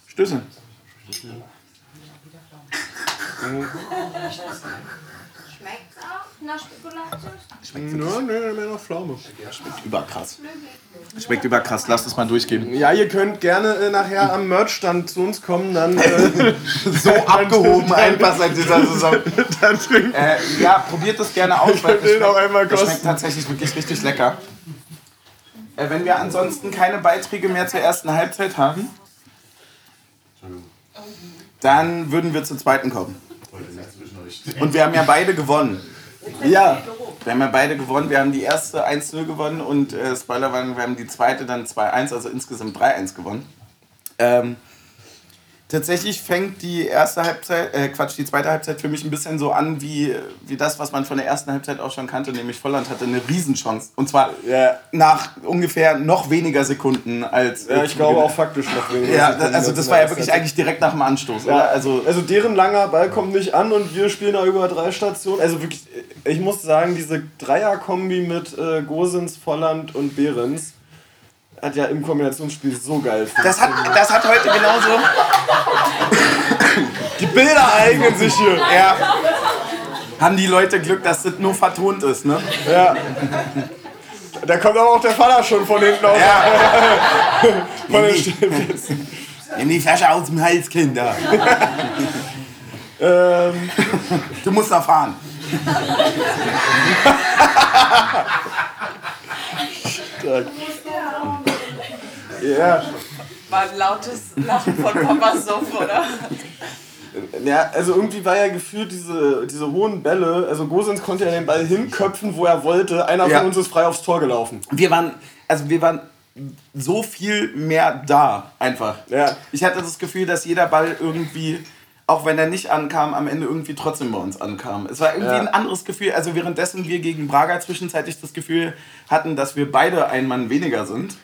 Stöße. Schmeckt's auch? Na, Spekulatius? Nö, nö, mehr noch Pflaume. Überkrass. Schmeckt überkrass. Lass es mal durchgehen. Ja, ihr könnt gerne äh, nachher am Merchstand zu uns kommen, dann, äh, So abgehoben einfach seit dieser Saison. dann trinken. Äh, ja, probiert das gerne aus, weil das schmeckt kosten. tatsächlich wirklich richtig lecker. Äh, wenn wir ansonsten keine Beiträge mehr zur ersten Halbzeit haben, dann würden wir zur zweiten kommen. Und wir haben ja beide gewonnen. Ja, Wir haben ja beide gewonnen. Wir haben die erste 1-0 gewonnen und äh, Spoilerwarnung, wir haben die zweite dann 2-1, also insgesamt 3-1 gewonnen. Ähm, tatsächlich fängt die erste Halbzeit, äh, Quatsch, die zweite Halbzeit für mich ein bisschen so an wie, wie das, was man von der ersten Halbzeit auch schon kannte, nämlich Volland hatte eine Riesenchance. Und zwar ja. nach ungefähr noch weniger Sekunden als. ja ich glaube auch faktisch noch weniger. Ja, Sekunden also als das war ja wirklich eigentlich direkt nach dem Anstoß, Ja? Also, also deren langer Ball kommt nicht an und wir spielen da über drei Stationen. Also wirklich, ich muss sagen, diese Dreier-Kombi mit äh, Gosens, Volland und Behrens hat ja im Kombinationsspiel so geil das, hat, das hat heute genauso. Die Bilder eignen sich hier. Ja. Haben die Leute Glück, dass das nur vertont ist, ne? Ja. Da kommt aber auch der Vater schon von hinten aus. Ja. Von den Nee. Stellplätzen. Nimm die Flasche aus dem Hals, Kinder. ähm, Du musst da fahren. Ja. War ein lautes Lachen von Papas Sof, oder? ja, also irgendwie war ja gefühlt diese, diese hohen Bälle, also Gosens konnte ja den Ball hinköpfen, wo er wollte. Einer Ja. von uns ist frei aufs Tor gelaufen. Wir waren, also wir waren so viel mehr da, einfach. Ja. Ich hatte das Gefühl, dass jeder Ball irgendwie, auch wenn er nicht ankam, am Ende irgendwie trotzdem bei uns ankam. Es war irgendwie Ja. ein anderes Gefühl. Also währenddessen wir gegen Braga zwischenzeitlich das Gefühl hatten, dass wir beide ein Mann weniger sind,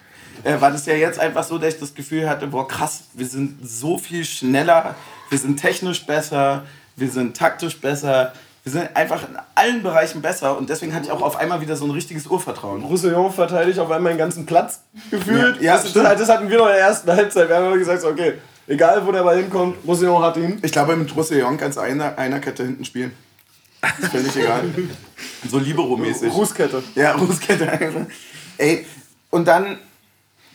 äh, war das ja jetzt einfach so, dass ich das Gefühl hatte, boah krass, wir sind so viel schneller, wir sind technisch besser, wir sind taktisch besser, wir sind einfach in allen Bereichen besser und deswegen hatte ich auch auf einmal wieder so ein richtiges Urvertrauen. Roussillon verteidigt auf einmal den ganzen Platz gefühlt. Ja, ja, das, das, das hatten wir noch in der ersten Halbzeit. Wir haben immer gesagt, okay, egal wo der Ball hinkommt, Roussillon hat ihn. Ich glaube, mit Roussillon kannst du einer, einer Kette hinten spielen. Ist völlig egal. So Libero-mäßig. Rußkette. Ja, Rußkette. Ey, und dann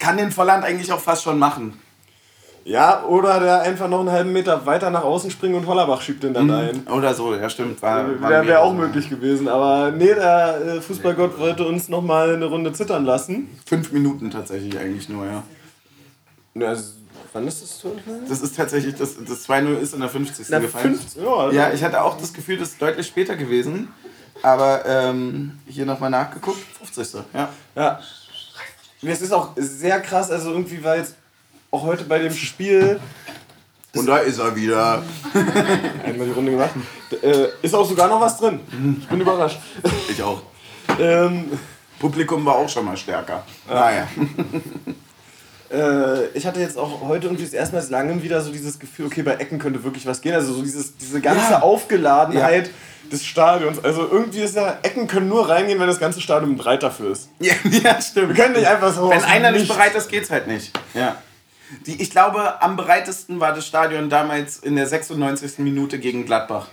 kann den Volland eigentlich auch fast schon machen. Ja, oder der einfach noch einen halben Meter weiter nach außen springt und Hollerbach schiebt den dann ein. Oder so, ja stimmt. Wäre wär auch möglich gewesen. Aber nee, der äh, Fußballgott wollte uns noch mal eine Runde zittern lassen. Fünf Minuten tatsächlich eigentlich nur, ja. Ja, wann ist das Tor? Das ist tatsächlich, das, das 2-0 ist in der 50. Na, gefallen. 15, ja, also- Ja, ich hatte auch das Gefühl, das ist deutlich später gewesen. Aber ähm, hier nochmal nachgeguckt, 50. Ja. Ja. Es ist auch sehr krass, also irgendwie war jetzt auch heute bei dem Spiel Und da ist er wieder. einmal die Runde gemacht. Äh, ist auch sogar noch was drin. Ich bin überrascht. Ich auch. Ähm, Publikum war auch schon mal stärker. Naja. äh, ich hatte jetzt auch heute irgendwie das erste Mal seit langem wieder so dieses Gefühl, okay, bei Ecken könnte wirklich was gehen. Also so dieses, diese ganze Ja. Aufgeladenheit des Stadions. Also irgendwie ist ja, Ecken können nur reingehen, wenn das ganze Stadion bereit dafür ist. Ja, ja stimmt. Wir können nicht einfach so. Wenn einer nicht bereit ist, geht's halt nicht. Ja. Die, ich glaube, am bereitesten war das Stadion damals in der 96. Minute gegen Gladbach.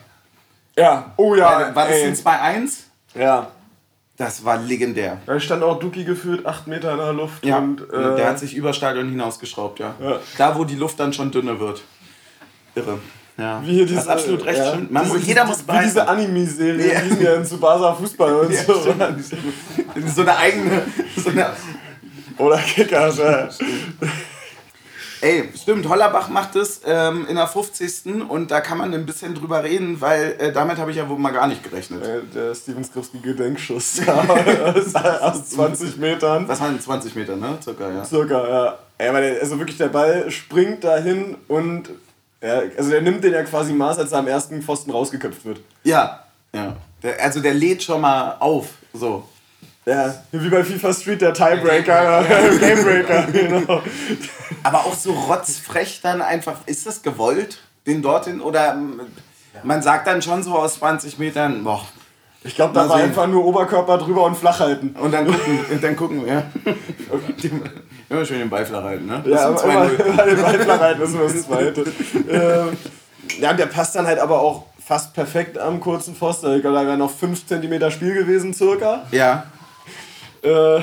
Ja, oh ja. War das ey. ein 2-1? Ja. Das war legendär. Da stand auch Duki gefühlt acht Meter in der Luft. Ja, Und, äh, der hat sich über Stadion hinausgeschraubt, ja. Ja. Da, wo die Luft dann schon dünner wird. Irre. Ja. wie hier Du diese, hast absolut recht, ja, stimmt. Man, diese, muss- jeder muss Wie diese. Anime-Serie, Ja. die sind ja in Tsubasa Fußball und Ja, so. stimmt. So eine eigene. So eine, Oder Kickers, ja. Ey, stimmt, Hollerbach macht es ähm, in der 50. und da kann man ein bisschen drüber reden, weil äh, damit habe ich ja wohl mal gar nicht gerechnet. Äh, Der Steven Skripski Gedenkschuss aus, aus 20 Metern. Was waren 20 Meter, ne? Circa, ja. Circa, ja. Ey, der, also wirklich, der Ball springt dahin und ja, also der nimmt den ja quasi Maß, als er am ersten Pfosten rausgeköpft wird. Ja, ja. Der, also der lädt schon mal auf, so. Ja, wie bei FIFA Street der Tiebreaker, Gamebreaker, genau. Aber auch so rotzfrech dann einfach, ist das gewollt, den dorthin? Oder ähm, man sagt dann schon so aus 20 Metern, boah. Ich glaube, da war einfach nur Oberkörper drüber und flach halten. Und dann gucken, und dann gucken wir. Die- Immer schön den flach halten, ne? Ja, Das aber sind immer, 2-0. immer den flach halten, das ist das Zweite. ähm, ja, der passt dann halt aber auch fast perfekt am kurzen Pfosten. Ich glaube, da wäre noch 5 cm Spiel gewesen, circa. Ja. Äh,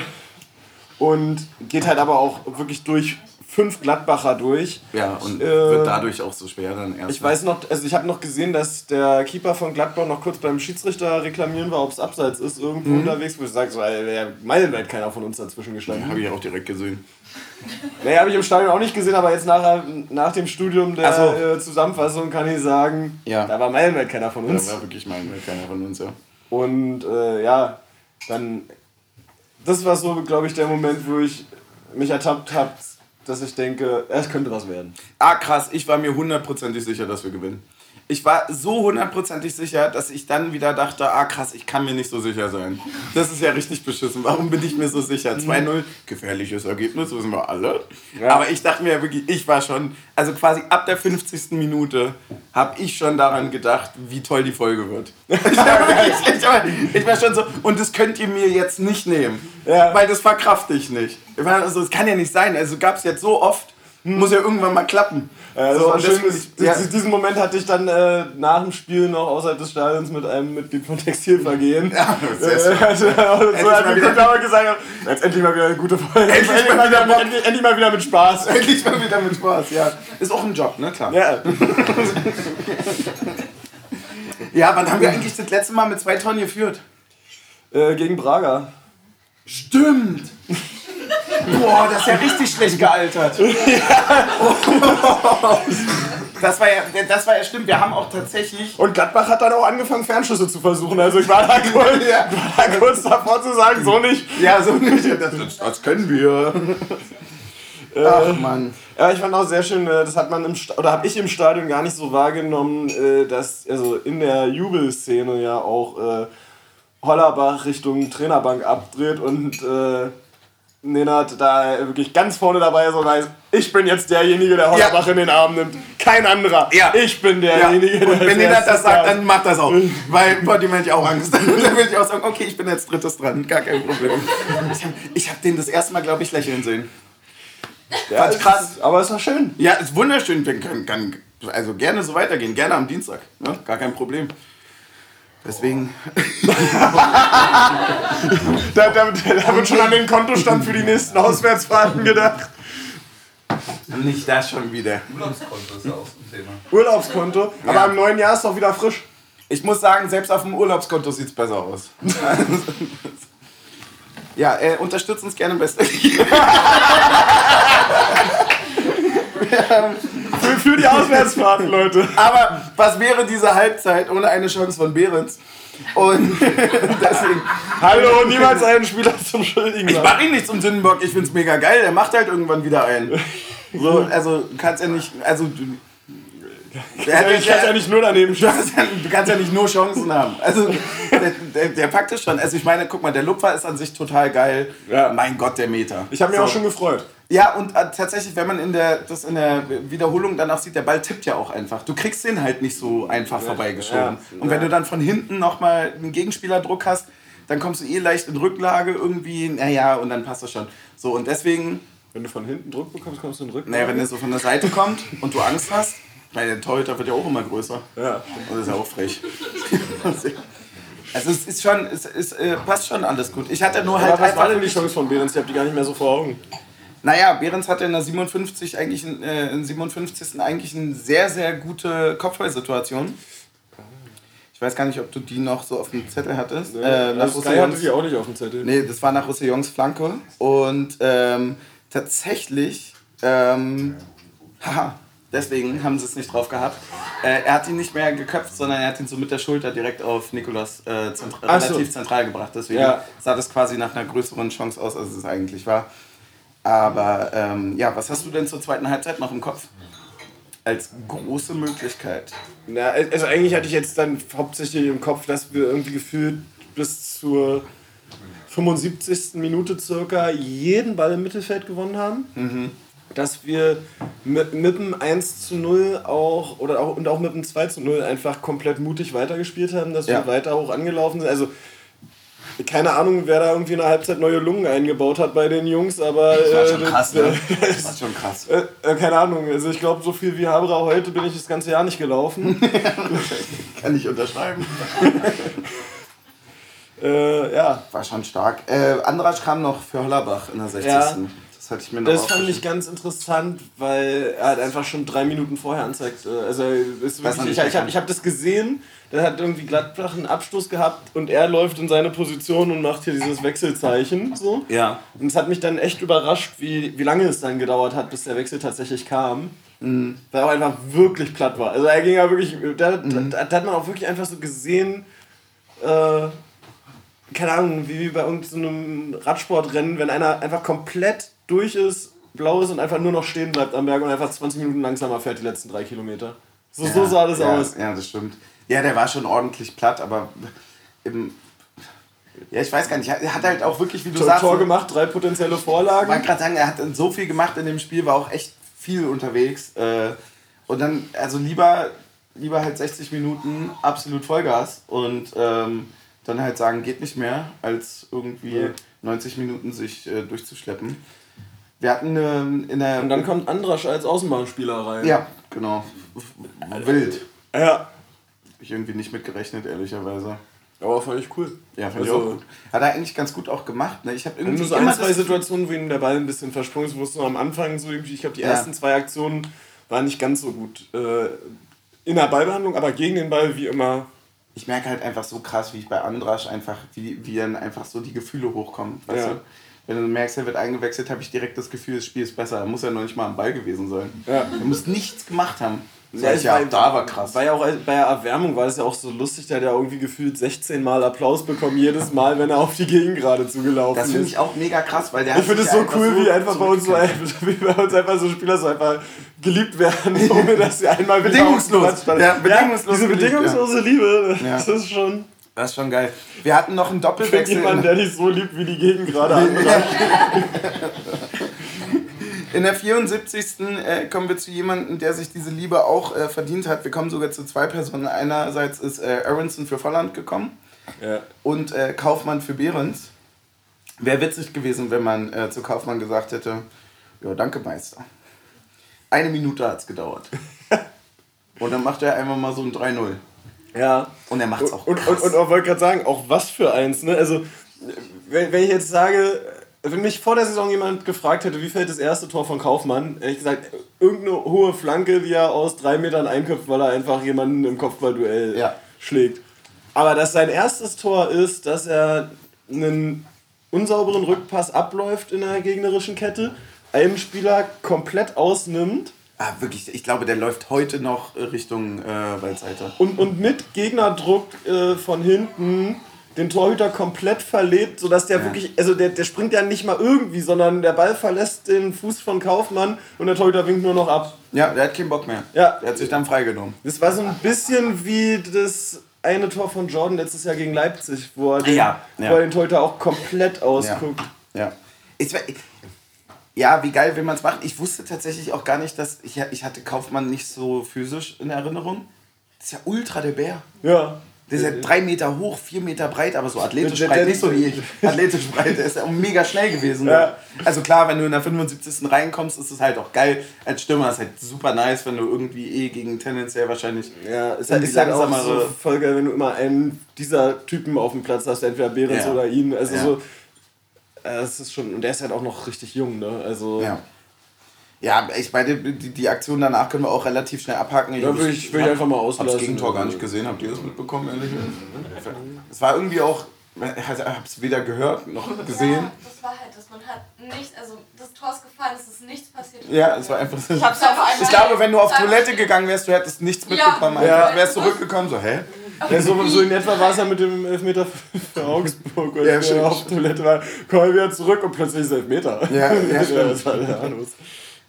und geht halt aber auch wirklich durch fünf Gladbacher durch. Ja, und Äh, wird dadurch auch so schwer dann erst. Ich weiß noch, also ich habe noch gesehen, dass der Keeper von Gladbach noch kurz beim Schiedsrichter reklamieren war, ob es abseits ist, irgendwo unterwegs, wo ich sage, so, ey, meilenweit keiner von uns dazwischen gestanden. Habe ich auch direkt gesehen. Nee, habe ich im Stadion auch nicht gesehen, aber jetzt nach, nach dem Studium der so. äh, Zusammenfassung kann ich sagen, Ja. da war meilenweit keiner von uns. war wirklich mein, keiner von uns, ja. Und äh, ja, dann, das war so, glaube ich, der Moment, wo ich mich ertappt habe, dass ich denke, es könnte was werden. Ah, krass, ich war mir hundertprozentig sicher, dass wir gewinnen. Ich war so hundertprozentig sicher, dass ich dann wieder dachte, ah krass, ich kann mir nicht so sicher sein. Das ist ja richtig beschissen. Warum bin ich mir so sicher? 2-0, gefährliches Ergebnis, wissen wir alle. Ja. Aber ich dachte mir wirklich, ich war schon, also quasi ab der 50. Minute habe ich schon daran gedacht, wie toll die Folge wird. Ich war, wirklich- ich war, ich war schon so, und das könnt ihr mir jetzt nicht nehmen. Ja. Weil das verkrafte ich nicht. Ich Also, es kann ja nicht sein. Also gab es jetzt so oft, muss ja irgendwann mal klappen. Ja, das so, schön. Das, ja. Diesen Moment hatte ich dann äh, nach dem Spiel noch außerhalb des Stadions mit einem Mitglied von Textilvergehen. Ja, sehr Äh, schön. also, so Endlich hat wieder- Dame gesagt, jetzt endlich mal wieder eine gute Folge. Endlich mal wieder mit, endlich, endlich mal wieder mit Spaß. Endlich mal wieder mit Spaß, ja. Ist auch ein Job, ne? Klar. Ja, Ja, wann haben wir eigentlich das letzte Mal mit zwei Tonnen geführt? äh, gegen Braga. Stimmt! Boah, das ist ja richtig schlecht gealtert. Das war ja, das war ja stimmt. Wir haben auch tatsächlich. Und Gladbach hat dann auch angefangen, Fernschüsse zu versuchen. Also ich war da kurz, Ja. war da kurz davor zu sagen, so nicht. Ja, so nicht. Das, das können wir. Ach Mann. Ja, ich fand auch sehr schön, äh, das hat man im oder habe ich im Stadion gar nicht so wahrgenommen, äh, dass also in der Jubelszene ja auch äh, Hollerbach Richtung Trainerbank abdreht und äh, Nenad da wirklich ganz vorne dabei ist und weiß, ich bin jetzt derjenige, der Hollerbach in den Arm nimmt. Kein anderer. Ja. Ich bin Ja. derjenige, Und der wenn ihr das sagt, dann macht das auch. Weil vor dem hätte ich auch Angst. Dann würde ich auch sagen, okay, ich bin jetzt drittes dran. Gar kein Problem. Ich habe hab den das erste Mal, glaube ich, lächeln sehen. ja, fand krass. Ist, aber es war schön. Ja, ist wunderschön. Wir können, kann, also gerne so weitergehen. Gerne am Dienstag. Ne? Gar kein Problem. Deswegen. Da, da, da wird schon an den Kontostand für die nächsten Auswärtsfahrten gedacht. Nicht das schon wieder. Urlaubskonto ist ja auch so ein Thema. Urlaubskonto. Aber Ja. im neuen Jahr ist doch wieder frisch. Ich muss sagen, selbst auf dem Urlaubskonto sieht es besser aus. ja, äh, unterstützt uns gerne best. Für, für die Auswärtsfahrten, Leute. Aber was wäre diese Halbzeit ohne eine Chance von Behrens? Und deswegen. Hallo, niemals einen Spieler zum Schuldigen Ich mach ihn nicht zum Sündenbock, ich find's mega geil, der macht halt irgendwann wieder einen. So, also kannst ja nicht. Also. Der, Ich kann ja nicht nur daneben ja, du kannst ja nicht nur Chancen haben. Also, der, der, der packt es schon. Also, ich meine, guck mal, der Lupfer ist an sich total geil. Ja. Mein Gott, der Meter. Ich habe mich So. auch schon gefreut. Ja, und äh, tatsächlich, wenn man in der, das in der Wiederholung danach sieht, der Ball tippt ja auch einfach. Du kriegst den halt nicht so einfach vorbeigeschoben. Ja. Und wenn Ja. du dann von hinten nochmal einen Gegenspielerdruck hast, dann kommst du eh leicht in Rücklage irgendwie. Naja, und dann passt das schon. So, und deswegen, Wenn du von hinten Druck bekommst, kommst du in Rücken. naja, wenn der so von der Seite kommt und du Angst hast, weil der Torhüter wird ja auch immer größer. Ja. Und das ist ja auch frech. Also es ist schon, es ist, äh, passt schon alles gut. Ich hatte nur halt Aber was war denn die Chance von Behrens? Ich habe die gar nicht mehr so vor Augen. Naja, Behrens hatte in der 57 eigentlich in, äh, in 57. eigentlich eine sehr, sehr gute Kopfballsituation. Ich weiß gar nicht, ob du die noch so auf dem Zettel hattest. äh, nach also hatte die auch nicht auf dem Zettel. Nee, das war nach Roussillons Flanke. Und ähm, tatsächlich, ähm, haha, deswegen haben sie es nicht drauf gehabt. Äh, er hat ihn nicht mehr geköpft, sondern er hat ihn so mit der Schulter direkt auf Nikolas äh, zentr Ach so. relativ zentral gebracht. Deswegen Ja. sah das quasi nach einer größeren Chance aus, als es eigentlich war. Aber ähm, ja, was hast du denn zur zweiten Halbzeit noch im Kopf? Als große Möglichkeit. Na, also eigentlich hatte ich jetzt dann hauptsächlich im Kopf, dass wir irgendwie gefühlt bis zur 75. Minute circa jeden Ball im Mittelfeld gewonnen haben. Dass wir mit, mit dem 1 zu 0 auch, oder auch, und auch mit dem 2 zu 0 einfach komplett mutig weitergespielt haben, dass Ja. wir weiter hoch angelaufen sind. Also keine Ahnung, wer da irgendwie in der Halbzeit neue Lungen eingebaut hat bei den Jungs, aber. Das war äh, schon krass, ne? Das war schon krass. Äh, äh, keine Ahnung, also ich glaube, so viel wie Haberer heute bin ich das ganze Jahr nicht gelaufen. Kann ich unterschreiben. äh, ja, War schon stark. Äh, Andrasch kam noch für Hollerbach in der 60. Ja. Das hatte ich mir noch das fand ich ganz interessant, weil er halt einfach schon drei Minuten vorher anzeigt. äh, Also ist wirklich, ich, ich habe ich hab das gesehen, der hat irgendwie Gladbach einen Abstoß gehabt und er läuft in seine Position und macht hier dieses Wechselzeichen. So. Ja. Und es hat mich dann echt überrascht, wie, wie lange es dann gedauert hat, bis der Wechsel tatsächlich kam. Mhm. Weil er auch einfach wirklich platt war. Also er ging ja wirklich, da, da, da hat man auch wirklich einfach so gesehen, äh, keine Ahnung, wie bei irgendeinem Radsportrennen, wenn einer einfach komplett durch ist, blau ist und einfach nur noch stehen bleibt am Berg und einfach 20 Minuten langsamer fährt die letzten drei Kilometer. So, so sah das ja, aus. Ja, das stimmt. Ja, der war schon ordentlich platt, aber im, ja, ich weiß gar nicht. Er hat halt auch wirklich, wie du Tor, sagst, Tor gemacht, drei potenzielle Ich wollte Vorlagen. gerade sagen, er hat so viel gemacht in dem Spiel, war auch echt viel unterwegs. Äh, und dann, also lieber, lieber halt 60 Minuten absolut Vollgas und ähm, dann halt sagen, geht nicht mehr, als irgendwie Ja. 90 Minuten sich äh, durchzuschleppen. Wir hatten ähm, in der. Und dann kommt Andrasch als Außenbahnspieler rein. Ja, genau. Wild. Ja. Hab ich irgendwie nicht mitgerechnet, ehrlicherweise. Aber fand ich cool. Ja, fand ich Also- auch gut. Hat er eigentlich ganz gut auch gemacht. Ne? Ich habe irgendwie nur so immer ein, zwei Situationen, wo ihm der Ball ein bisschen versprungen ist, wo es so am Anfang so irgendwie, ich glaube, die Ja. ersten zwei Aktionen waren nicht ganz so gut. Äh, in der Ballbehandlung, aber gegen den Ball wie immer. ich merke halt einfach so krass, wie ich bei Andrasch einfach, wie, wie dann einfach so die Gefühle hochkommen. Weißt Ja. du? Wenn du merkst, er wird eingewechselt, habe ich direkt das Gefühl, das Spiel ist besser. Er muss ja noch nicht mal am Ball gewesen sein. Ja. Er muss nichts gemacht haben. Das Ja, ja, ja, da war krass. War ja auch bei der Erwärmung war es ja auch so lustig, der hat ja irgendwie gefühlt 16 Mal Applaus bekommen, jedes Mal, wenn er auf die Gegengrade zugelaufen das ist. finde ich auch mega krass, weil der Ich finde es so ja cool, wie einfach bei uns so, wie bei uns einfach so Spieler so einfach geliebt werden, ohne dass sie einmal Bedingungslos. Ja, bedingungslos diese geliebt, bedingungslose Liebe, Ja. das ist schon Das ist schon geil. Wir hatten noch einen Doppelwechsel. jemanden, der dich so liebt wie die Gegengrade andere. In der 74. Äh, kommen wir zu jemandem, der sich diese Liebe auch äh, verdient hat. Wir kommen sogar zu zwei Personen. Einerseits ist äh, Aronson für Volland gekommen Ja. und äh, Kaufmann für Behrens. Wäre witzig gewesen, wenn man zu Kaufmann gesagt hätte, ja, danke Meister. Eine Minute hat es gedauert. Und dann macht er einfach mal so ein 3-0. Ja. Und er macht es auch Und, krass. und, und auch wollte gerade sagen, auch was für eins, ne? Also, wenn, wenn ich jetzt sage, wenn mich vor der Saison jemand gefragt hätte, wie fällt das erste Tor von Kaufmann, hätte ich gesagt, irgendeine hohe Flanke, die er aus drei Metern einköpft, weil er einfach jemanden im Kopfballduell Ja. schlägt. Aber dass sein erstes Tor ist, dass er einen unsauberen Rückpass abläuft in der gegnerischen Kette, einen Spieler komplett ausnimmt ah, wirklich, ich glaube, der läuft heute noch äh, Richtung äh, Waldseite. und, und mit Gegnerdruck äh, von hinten den Torhüter komplett verlebt, sodass der Ja. wirklich, also der, der springt ja nicht mal irgendwie, sondern der Ball verlässt den Fuß von Kaufmann und der Torhüter winkt nur noch ab. Ja, der hat keinen Bock mehr. Ja. Der hat sich dann freigenommen. Das war so ein bisschen wie das eine Tor von Jordan letztes Jahr gegen Leipzig, wo er den, Ja, ja. Wo er den Torhüter auch komplett ausguckt. Ja. Ich, war- ja, wie geil will man es machen? Ich wusste tatsächlich auch gar nicht, dass ich, ich hatte Kaufmann nicht so physisch in Erinnerung. Das ist ja ultra der Bär. Ja. Der ist ja drei Meter hoch, vier Meter breit, aber so athletisch Der- breit, der- nicht so wie ich. Athletisch breit, der ist ja mega schnell gewesen. ne? Ja. Also klar, wenn du in der 75. reinkommst, ist es halt auch geil. Als Stürmer ist halt super nice, wenn du irgendwie eh gegen tendenziell wahrscheinlich Ja, ist halt, ist halt auch so voll geil, wenn du immer einen dieser Typen auf dem Platz hast, entweder Behrens Ja. oder ihn. Also so, äh, es ist schon, und der ist halt auch noch richtig jung, ne? Also, Ja. Ja, ich meine, die, die Aktion danach können wir auch relativ schnell abhaken. Ja, will ich- will ich hab- einfach mal Hab auslassen. das Gegentor gar nicht gesehen. Habt ihr das mitbekommen, ehrlich? Es war irgendwie auch, ich hab's weder gehört noch gesehen. Ja, das war halt, dass man hat nicht, also das Tor ist gefallen, es ist nichts passiert. Ja, es war einfach so. Ich hab's einmal. Ich glaube, wenn du auf Toilette gegangen wärst, du hättest nichts mitbekommen. Ja. Einfach, wärst zurückgekommen, so, hä? Ja, so, so in etwa war es ja mit dem Elfmeter für Augsburg, Ja, stimmt. auf Toilette waren. Kommen wir wieder zurück und plötzlich ist Elfmeter. Ja, ja, stimmt. das war der Anus.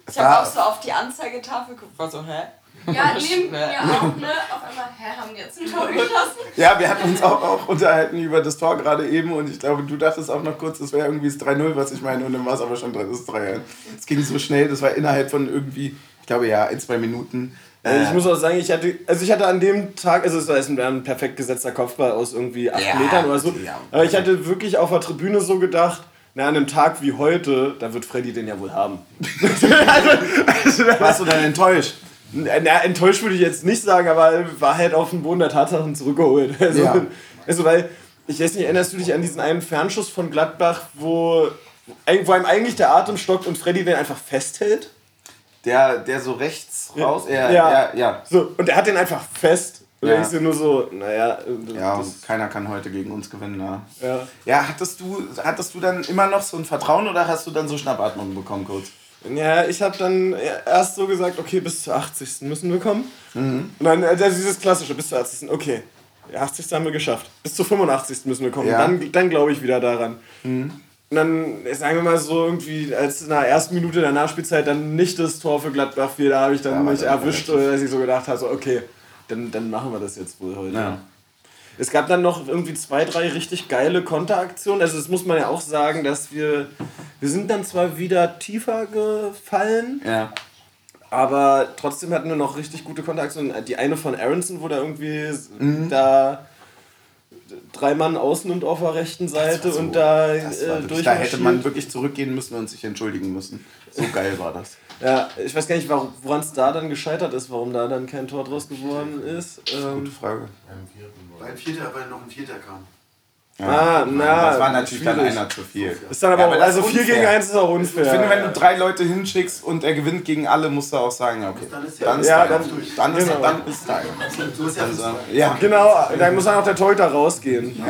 Ich habe auch so auf die Anzeigetafel geguckt, war so, hä? Ja, neben mir auch, ne? Auf einmal, hä, haben die jetzt ein Tor geschossen? Ja, wir hatten uns auch, auch unterhalten über das Tor gerade eben und ich glaube, du dachtest auch noch kurz, das wäre irgendwie das 3-0, was ich meine, und dann war es aber schon das 3 Es ging so schnell, das war innerhalb von irgendwie, ich glaube ja, in zwei Minuten. Äh, ich muss auch sagen, ich hatte, also ich hatte an dem Tag, also es war ein, ein perfekt gesetzter Kopfball aus irgendwie 8 Ja, Metern oder so. ja. Aber ich hatte wirklich auf der Tribüne so gedacht, na, an einem Tag wie heute, da wird Freddy den ja wohl haben. also, also, warst du dann enttäuscht? na, enttäuscht würde ich jetzt nicht sagen, aber war halt auf den Boden der Tatsachen zurückgeholt. Also, Ja. also weil, ich weiß nicht, erinnerst du dich an diesen einen Fernschuss von Gladbach, wo, wo einem eigentlich der Atem stockt und Freddy den einfach festhält? Der, der so rechts raus. Ja, Ja. ja, ja. So, und er hat den einfach fest. Und Ja. ich sehe nur so, naja, äh, Ja, keiner kann heute gegen uns gewinnen. Ja. ja. ja, hattest du, hattest du dann immer noch so ein Vertrauen oder hast du dann so Schnappatmung bekommen kurz? Ja, ich habe dann erst so gesagt, okay, bis zur 80. müssen wir kommen. Und dann äh, dieses klassische, bis zur 80. Okay, die 80. haben wir geschafft. Bis zur 85. müssen wir kommen. Ja. Dann, dann glaube ich wieder daran. Und dann, sagen wir mal so, irgendwie, als in der ersten Minute der Nachspielzeit dann nicht das Tor für Gladbach fiel, da habe ich dann Ja, mich dann erwischt, relativ. dass ich so gedacht habe, so, okay, dann, dann machen wir das jetzt wohl heute. Ja. Es gab dann noch irgendwie zwei, drei richtig geile Konteraktionen. Also das muss man ja auch sagen, dass wir, wir sind dann zwar wieder tiefer gefallen, Ja. aber trotzdem hatten wir noch richtig gute Konteraktionen. Die eine von Aronson, wo da irgendwie Mhm. da drei Mann ausnimmt auf der rechten Seite So, und da äh, wirklich, da hätte man wirklich zurückgehen müssen und sich entschuldigen müssen. So geil war das. Ja, ich weiß gar nicht, woran es da dann gescheitert ist, warum da dann kein Tor draus geworden ist. Ähm, Gute Frage. Weil ein Vierter, weil noch ein Vierter kam. Ah, na, das war natürlich dann schwierig. einer zu viel. Ist dann aber, Ja, aber also ist 4 gegen unfair. 1 ist auch unfair. Ich finde, wenn du drei Leute hinschickst und er gewinnt gegen alle, musst du auch sagen, ja, okay. Dann ist Dann ist Ja, dann- dann ist genau. dann ist Tiger. So ist ja Also, ja. Genau, dann muss dann auch der Torhüter rausgehen.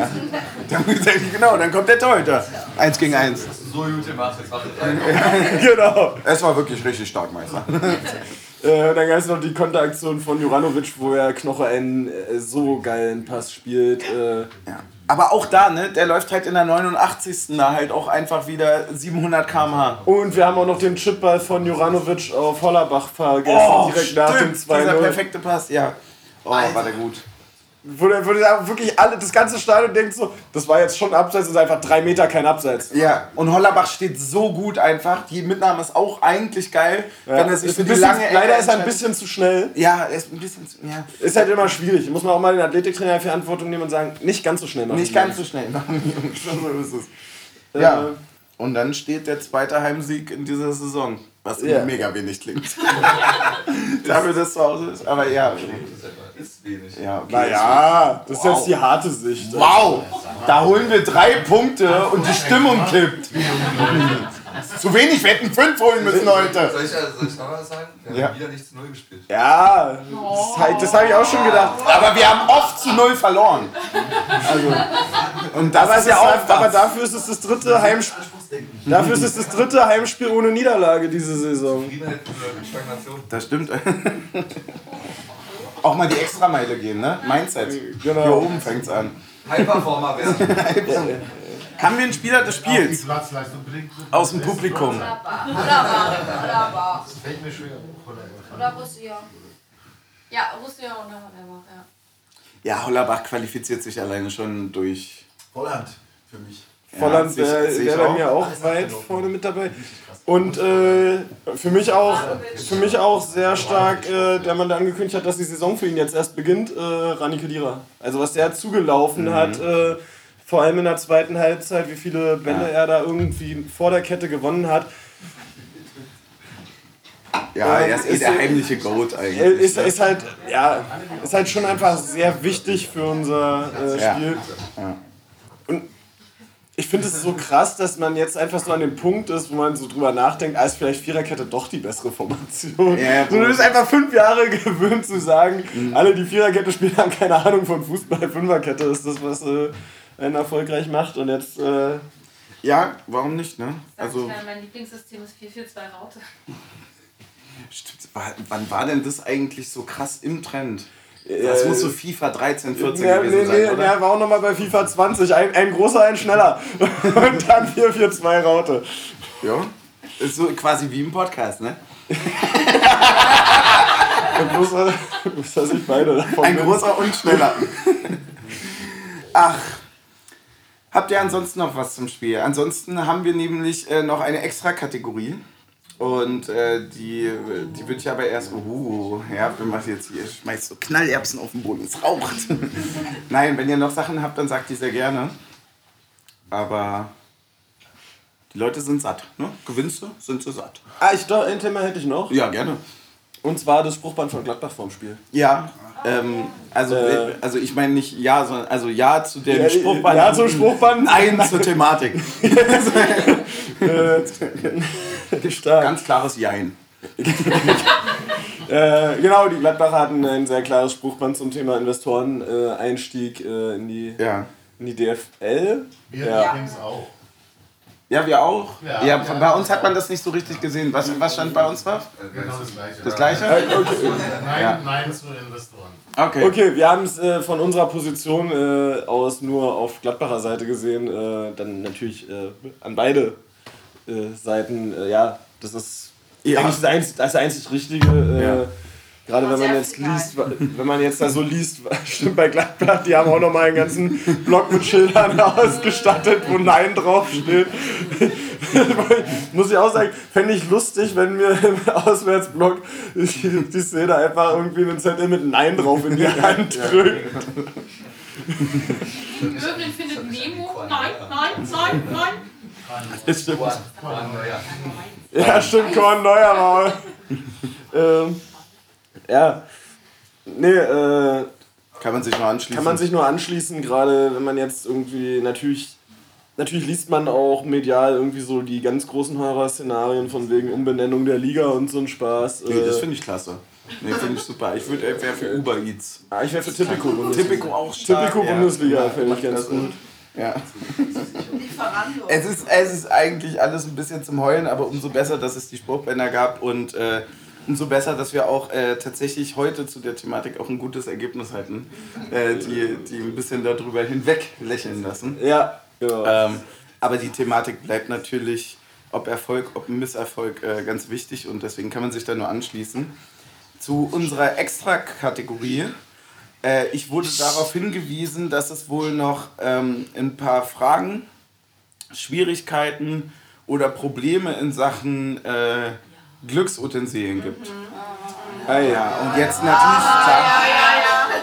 Dann, genau, dann kommt der Torhüter. Eins gegen eins. So gut gemacht, jetzt macht genau. Es war wirklich richtig stark, Meister. Äh, dann gab es noch die Konteraktion von Juranovic, wo er Knoche einen äh, so geilen Pass spielt. Äh, Ja. Aber auch da, ne, der läuft halt in der 89. da halt auch einfach wieder 700 km/h. und wir haben auch noch den Chipball von Juranovic auf Hollerbach vergessen, direkt nach dem Oh, dieser 2-0. perfekte Pass, ja. Oh, war der gut. Wo, der- wo der wirklich alle, das ganze Stadion denkt so, das war jetzt schon Abseits, das ist einfach drei Meter kein Abseits. Ja, und Hollerbach steht so gut einfach. Die Mitnahme ist auch eigentlich geil, Ja. wenn er sich für die lange Ecke leider ist er ein bisschen zu schnell. Ja, er ist ein bisschen zu, ja, Ist halt immer schwierig. Muss man auch mal den Athletiktrainer in Verantwortung nehmen und sagen, nicht ganz so schnell machen. nicht ganz so schnell machen, Jungs. So ist es. Ja. Und dann steht der zweite Heimsieg in dieser Saison. Was Ja. mega wenig klingt. Dafür, dass es zu Hause ist. Aber ja. Ist wenig. ja okay. Naja, das ist Wow. jetzt die harte Sicht. Wow! Da holen wir drei Punkte und die Stimmung kippt. Zu wenig, wir hätten fünf holen müssen heute. Soll ich, soll ich noch was sagen? Wir Ja. haben wieder nicht zu Null gespielt. Ja, das, hab- das habe ich auch schon gedacht. Aber wir haben oft zu null verloren. Also, und das Aber, es ist ja auch halt, aber dafür ist es das dritte Heimspiel. Dafür ist es das dritte Heimspiel ohne Niederlage diese Saison. Das stimmt. Auch mal die Extrameile gehen, ne? Mindset. Genau. Hier oben fängt's an. Hyperformer werden. Haben wir einen Spieler des Spiels aus dem Publikum? Wunderbar. Wunderbar. Das fällt mir schwer. Oder Russia. Ja, Russia und Hollerbach, ja. Ja, Hollerbach qualifiziert sich alleine schon durch. Holland für mich. Volland sehe ich- wäre bei auch. mir auch weit vorne mit dabei. Und äh, für, mich auch, für mich auch sehr stark, äh, der man da angekündigt hat, dass die Saison für ihn jetzt erst beginnt, äh, Rani Kedira. Also was der zugelaufen Mhm. hat, äh, vor allem in der zweiten Halbzeit, wie viele Bälle er da irgendwie vor der Kette gewonnen hat. Ja, Ähm, er ist eh der heimliche Goat eigentlich. Er ist, ne? ist halt, ja, ist halt schon einfach sehr wichtig für unser äh, Ja. Spiel. Ja. Und ich finde es so krass, dass man jetzt einfach so an dem Punkt ist, wo man so drüber nachdenkt, als vielleicht Viererkette doch die bessere Formation. Ja, so, du bist einfach fünf Jahre gewöhnt zu sagen, alle die Viererkette spielen haben keine Ahnung von Fußball. Fünferkette ist das, was äh, einen erfolgreich macht. Und jetzt, äh, ja, warum nicht, ne? Also, Also, mein Lieblingssystem ist 442 Raute. stimmt, wa- wann war denn das eigentlich so krass im Trend? Das äh, muss so FIFA 13, 14 ja, gewesen nee, sein, nee, oder? der war auch nochmal bei FIFA 20. Ein, ein großer, ein schneller. Und dann 4-4-2 Raute. Ja. Ist so quasi wie im Podcast, ne? Und bloß, äh, bloß, dass ich beide davon Ein großer und schneller. Ach. Habt ihr ansonsten noch was zum Spiel? Ansonsten haben wir nämlich äh, noch eine extra Kategorie. Und äh, die, die würde ich aber erst, uh, ja, wenn man jetzt hier schmeißt so Knallerbsen auf den Boden, es raucht. Nein, wenn ihr noch Sachen habt, dann sagt die sehr gerne. Aber die Leute sind satt, ne? Gewinnst du, sind sie satt. Ah, ich doch, ein Thema hätte ich noch. Ja, gerne. Und zwar das Spruchband von Gladbach vorm Spiel. Ja, ähm, also, Äh. also ich meine nicht ja, sondern also ja zu dem Ja, Spruchband. ja zum Spruchband. Nein zur Thematik. Stark. Ganz klares Jein. Äh, genau, die Gladbacher hatten ein sehr klares Spruchband zum Thema Investoren-Einstieg äh, in, die, Ja. in die DFL. Wir Ja. übrigens auch. Ja, wir auch. Ja, Ja. bei uns hat man das nicht so richtig gesehen. Was, was stand bei uns drauf? Genau das Gleiche. Das gleiche? Nein, Ja. nein zu Investoren. Okay. Okay, wir haben es äh, von unserer Position äh, aus nur auf Gladbacher Seite gesehen. Äh, dann natürlich äh, an beide äh, Seiten. Äh, ja, das ist Ja. eigentlich das, einzig, das einzig Richtige. Gerade wenn man jetzt liest, wenn man jetzt da so liest, stimmt bei Gladbach, die haben auch nochmal einen ganzen Block mit Schildern ausgestattet, wo Nein draufsteht. Muss ich auch sagen, fände ich lustig, wenn mir im Auswärtsblock die, Szene einfach irgendwie einen Zettel mit Nein drauf in die Hand drückt. Möbeln findet Nemo. Nein, nein, nein, nein. Das stimmt. Mann, ja. Ja, stimmt, Korn Neuer war. ähm, ja. Nee, äh, Kann man sich nur anschließen. kann man sich nur anschließen, gerade wenn man jetzt irgendwie natürlich. Natürlich liest man auch medial irgendwie so die ganz großen Horrorszenarien von wegen Umbenennung der Liga und so ein Spaß. Nee, das Äh, finde ich klasse. Nee, finde ich super. Ich würde wäre für Uber Eats. ah, ich wäre für Tipico Bundesliga. Typico auch stark. Tipico ja. Bundesliga Ja, fände ich ganz das gut. Ja. Es ist, es ist eigentlich alles ein bisschen zum Heulen, aber umso besser, dass es die Spruchbänder gab und äh, umso besser, dass wir auch äh, tatsächlich heute zu der Thematik auch ein gutes Ergebnis hatten, äh, die, die ein bisschen darüber hinweg lächeln lassen. Ja, ja. Ähm, aber die Thematik bleibt natürlich, ob Erfolg, ob Misserfolg, äh, ganz wichtig und deswegen kann man sich da nur anschließen. Zu unserer Extra-Kategorie. Äh, ich wurde darauf hingewiesen, dass es wohl noch ähm, ein paar Fragen, Schwierigkeiten oder Probleme in Sachen äh, Glücksutensilien gibt. Ah ja, und jetzt natürlich klar,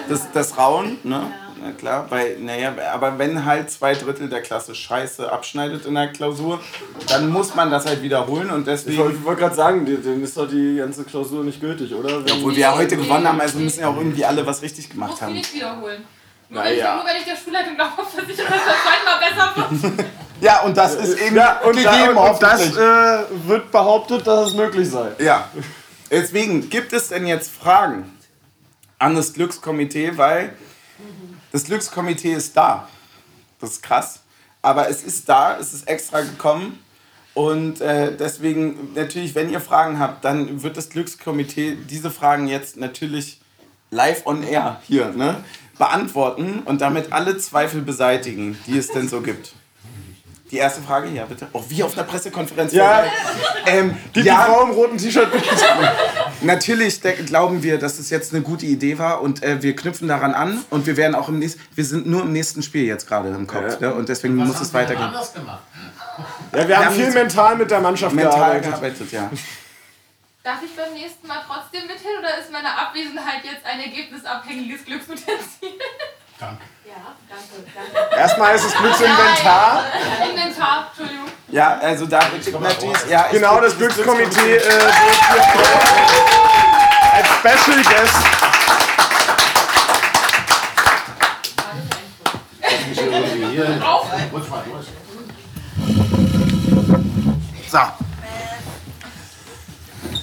das, das Rauen, ne? Na klar, weil, naja, aber wenn halt zwei Drittel der Klasse Scheiße abschneidet in der Klausur, dann muss man das halt wiederholen und ich deswegen, wollte wollt gerade sagen, denen ist doch die ganze Klausur nicht gültig, oder? Obwohl wir ja heute gewonnen haben, also müssen ja auch irgendwie alle was richtig gemacht Muss haben. nicht wiederholen. Nur, Na wenn ich, ja. nur wenn ich der Schulleitung glaube, versichere, dass das zweimal besser wird. Ja, und das ist eben Ja, und, da, gegeben, und das äh, wird behauptet, dass es möglich sei. Ja. Deswegen gibt es denn jetzt Fragen an das Glückskomitee, weil das Glückskomitee ist da. Das ist krass. Aber es ist da, es ist extra gekommen. Und äh, deswegen, natürlich, wenn ihr Fragen habt, dann wird das Glückskomitee diese Fragen jetzt natürlich live on air hier ne, beantworten und damit alle Zweifel beseitigen, die es denn so gibt. Die erste Frage, ja bitte. Auch wie auf einer Pressekonferenz. Ja. Ähm, Die, ja, die Frau im roten T-Shirt. Natürlich glauben wir, dass es jetzt eine gute Idee war und äh, wir knüpfen daran an und wir werden auch im nächsten, wir sind nur im nächsten Spiel jetzt gerade im Kopf Ja. ne? und deswegen Was muss haben es weitergehen. anders gemacht? Ja, wir haben haben viel mental mit der Mannschaft Mental gearbeitet. gearbeitet, ja. Darf ich beim nächsten Mal trotzdem mithin oder ist meine Abwesenheit jetzt ein ergebnisabhängiges Glücksutensil? Danke. Ja, danke, danke. Erstmal ist es Glücksinventar. Inventar, Entschuldigung. Ja, also da wird natürlich, ja, Genau, das Glückskomitee äh, wird hier als Special Guest. So,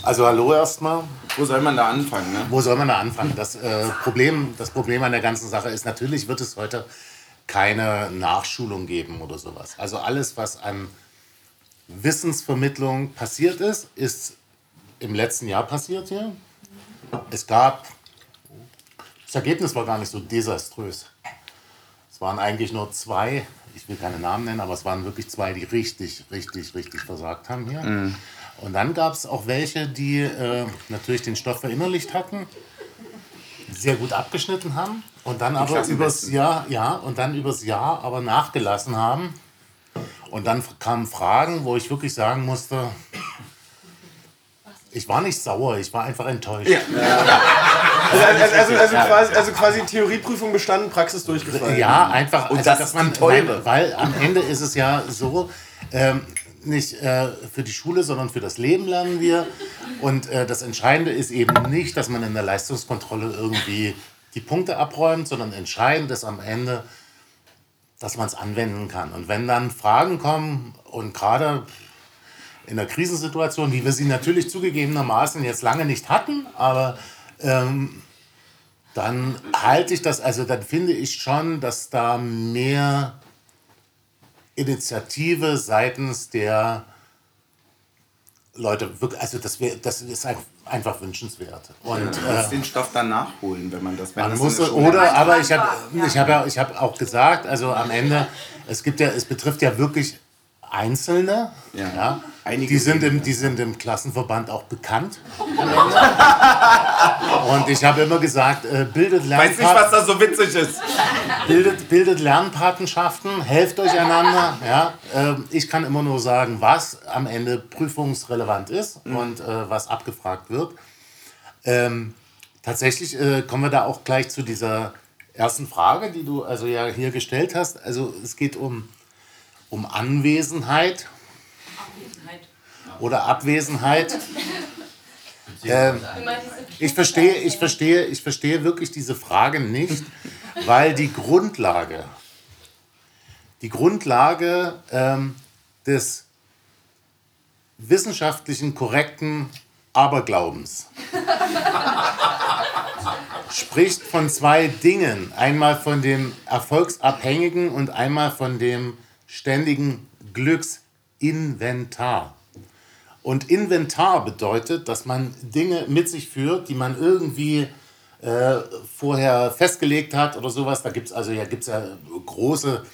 Also hallo erstmal. wo soll man da anfangen? Ne? Wo soll man da anfangen? Das, äh, Problem, das Problem an der ganzen Sache ist, natürlich wird es heute keine Nachschulung geben oder sowas. Also alles, was an Wissensvermittlung passiert ist, ist im letzten Jahr passiert hier. Es gab, das Ergebnis war gar nicht so desaströs. Es waren eigentlich nur zwei, ich will keine Namen nennen, aber es waren wirklich zwei, die richtig, richtig, richtig versagt haben hier. Und dann gab es auch welche, die äh, natürlich den Stoff verinnerlicht hatten, sehr gut abgeschnitten haben und dann aber Klassenbesten. übers Jahr, ja, und dann übers Jahr aber nachgelassen haben. Und dann kamen Fragen, wo ich wirklich sagen musste, ich war nicht sauer, ich war einfach enttäuscht. Also, also, also, also, quasi, also quasi Theorieprüfung bestanden, Praxis durchgefallen. Ja, einfach. Und also, das dass ist man, die teure. Weil am Ende ist es ja so, ähm, nicht äh, für die Schule, sondern für das Leben lernen wir. Und äh, das Entscheidende ist eben nicht, dass man in der Leistungskontrolle irgendwie die Punkte abräumt, sondern entscheidend ist am Ende, dass man es anwenden kann. Und wenn dann Fragen kommen und gerade in der Krisensituation, wie wir sie natürlich zugegebenermaßen jetzt lange nicht hatten, aber ähm, dann halte ich das, also dann finde ich schon, dass da mehr Initiative seitens der Leute also das, wär, das ist ein- einfach wünschenswert. Und Man äh, muss den Stoff dann nachholen, wenn man das wenn man das muss, oder, aber ich habe Ja. ich hab ja, ich hab auch gesagt, also am Ende, es gibt ja, es betrifft ja wirklich Einzelne, Ja. ja. Die, sind im, die sind im Klassenverband auch bekannt. Und ich habe immer gesagt, äh, bildet Weiß nicht, was da so witzig ist. bildet, bildet Lernpatenschaften, helft euch einander. Ja. Ähm, ich kann immer nur sagen, was am Ende prüfungsrelevant ist und äh, was abgefragt wird. Ähm, tatsächlich äh, kommen wir da auch gleich zu dieser ersten Frage, die du also ja hier gestellt hast. Also es geht um, um Anwesenheit oder Abwesenheit. Ähm, ich verstehe, ich verstehe, ich verstehe wirklich diese Frage nicht, weil die Grundlage, die Grundlage ähm, des wissenschaftlichen korrekten Aberglaubens spricht von zwei Dingen. Einmal von dem erfolgsabhängigen und einmal von dem ständigen Glücksinventar. Und Inventar bedeutet, dass man Dinge mit sich führt, die man irgendwie äh, vorher festgelegt hat oder sowas. Da gibt es also ja, gibt's ja große,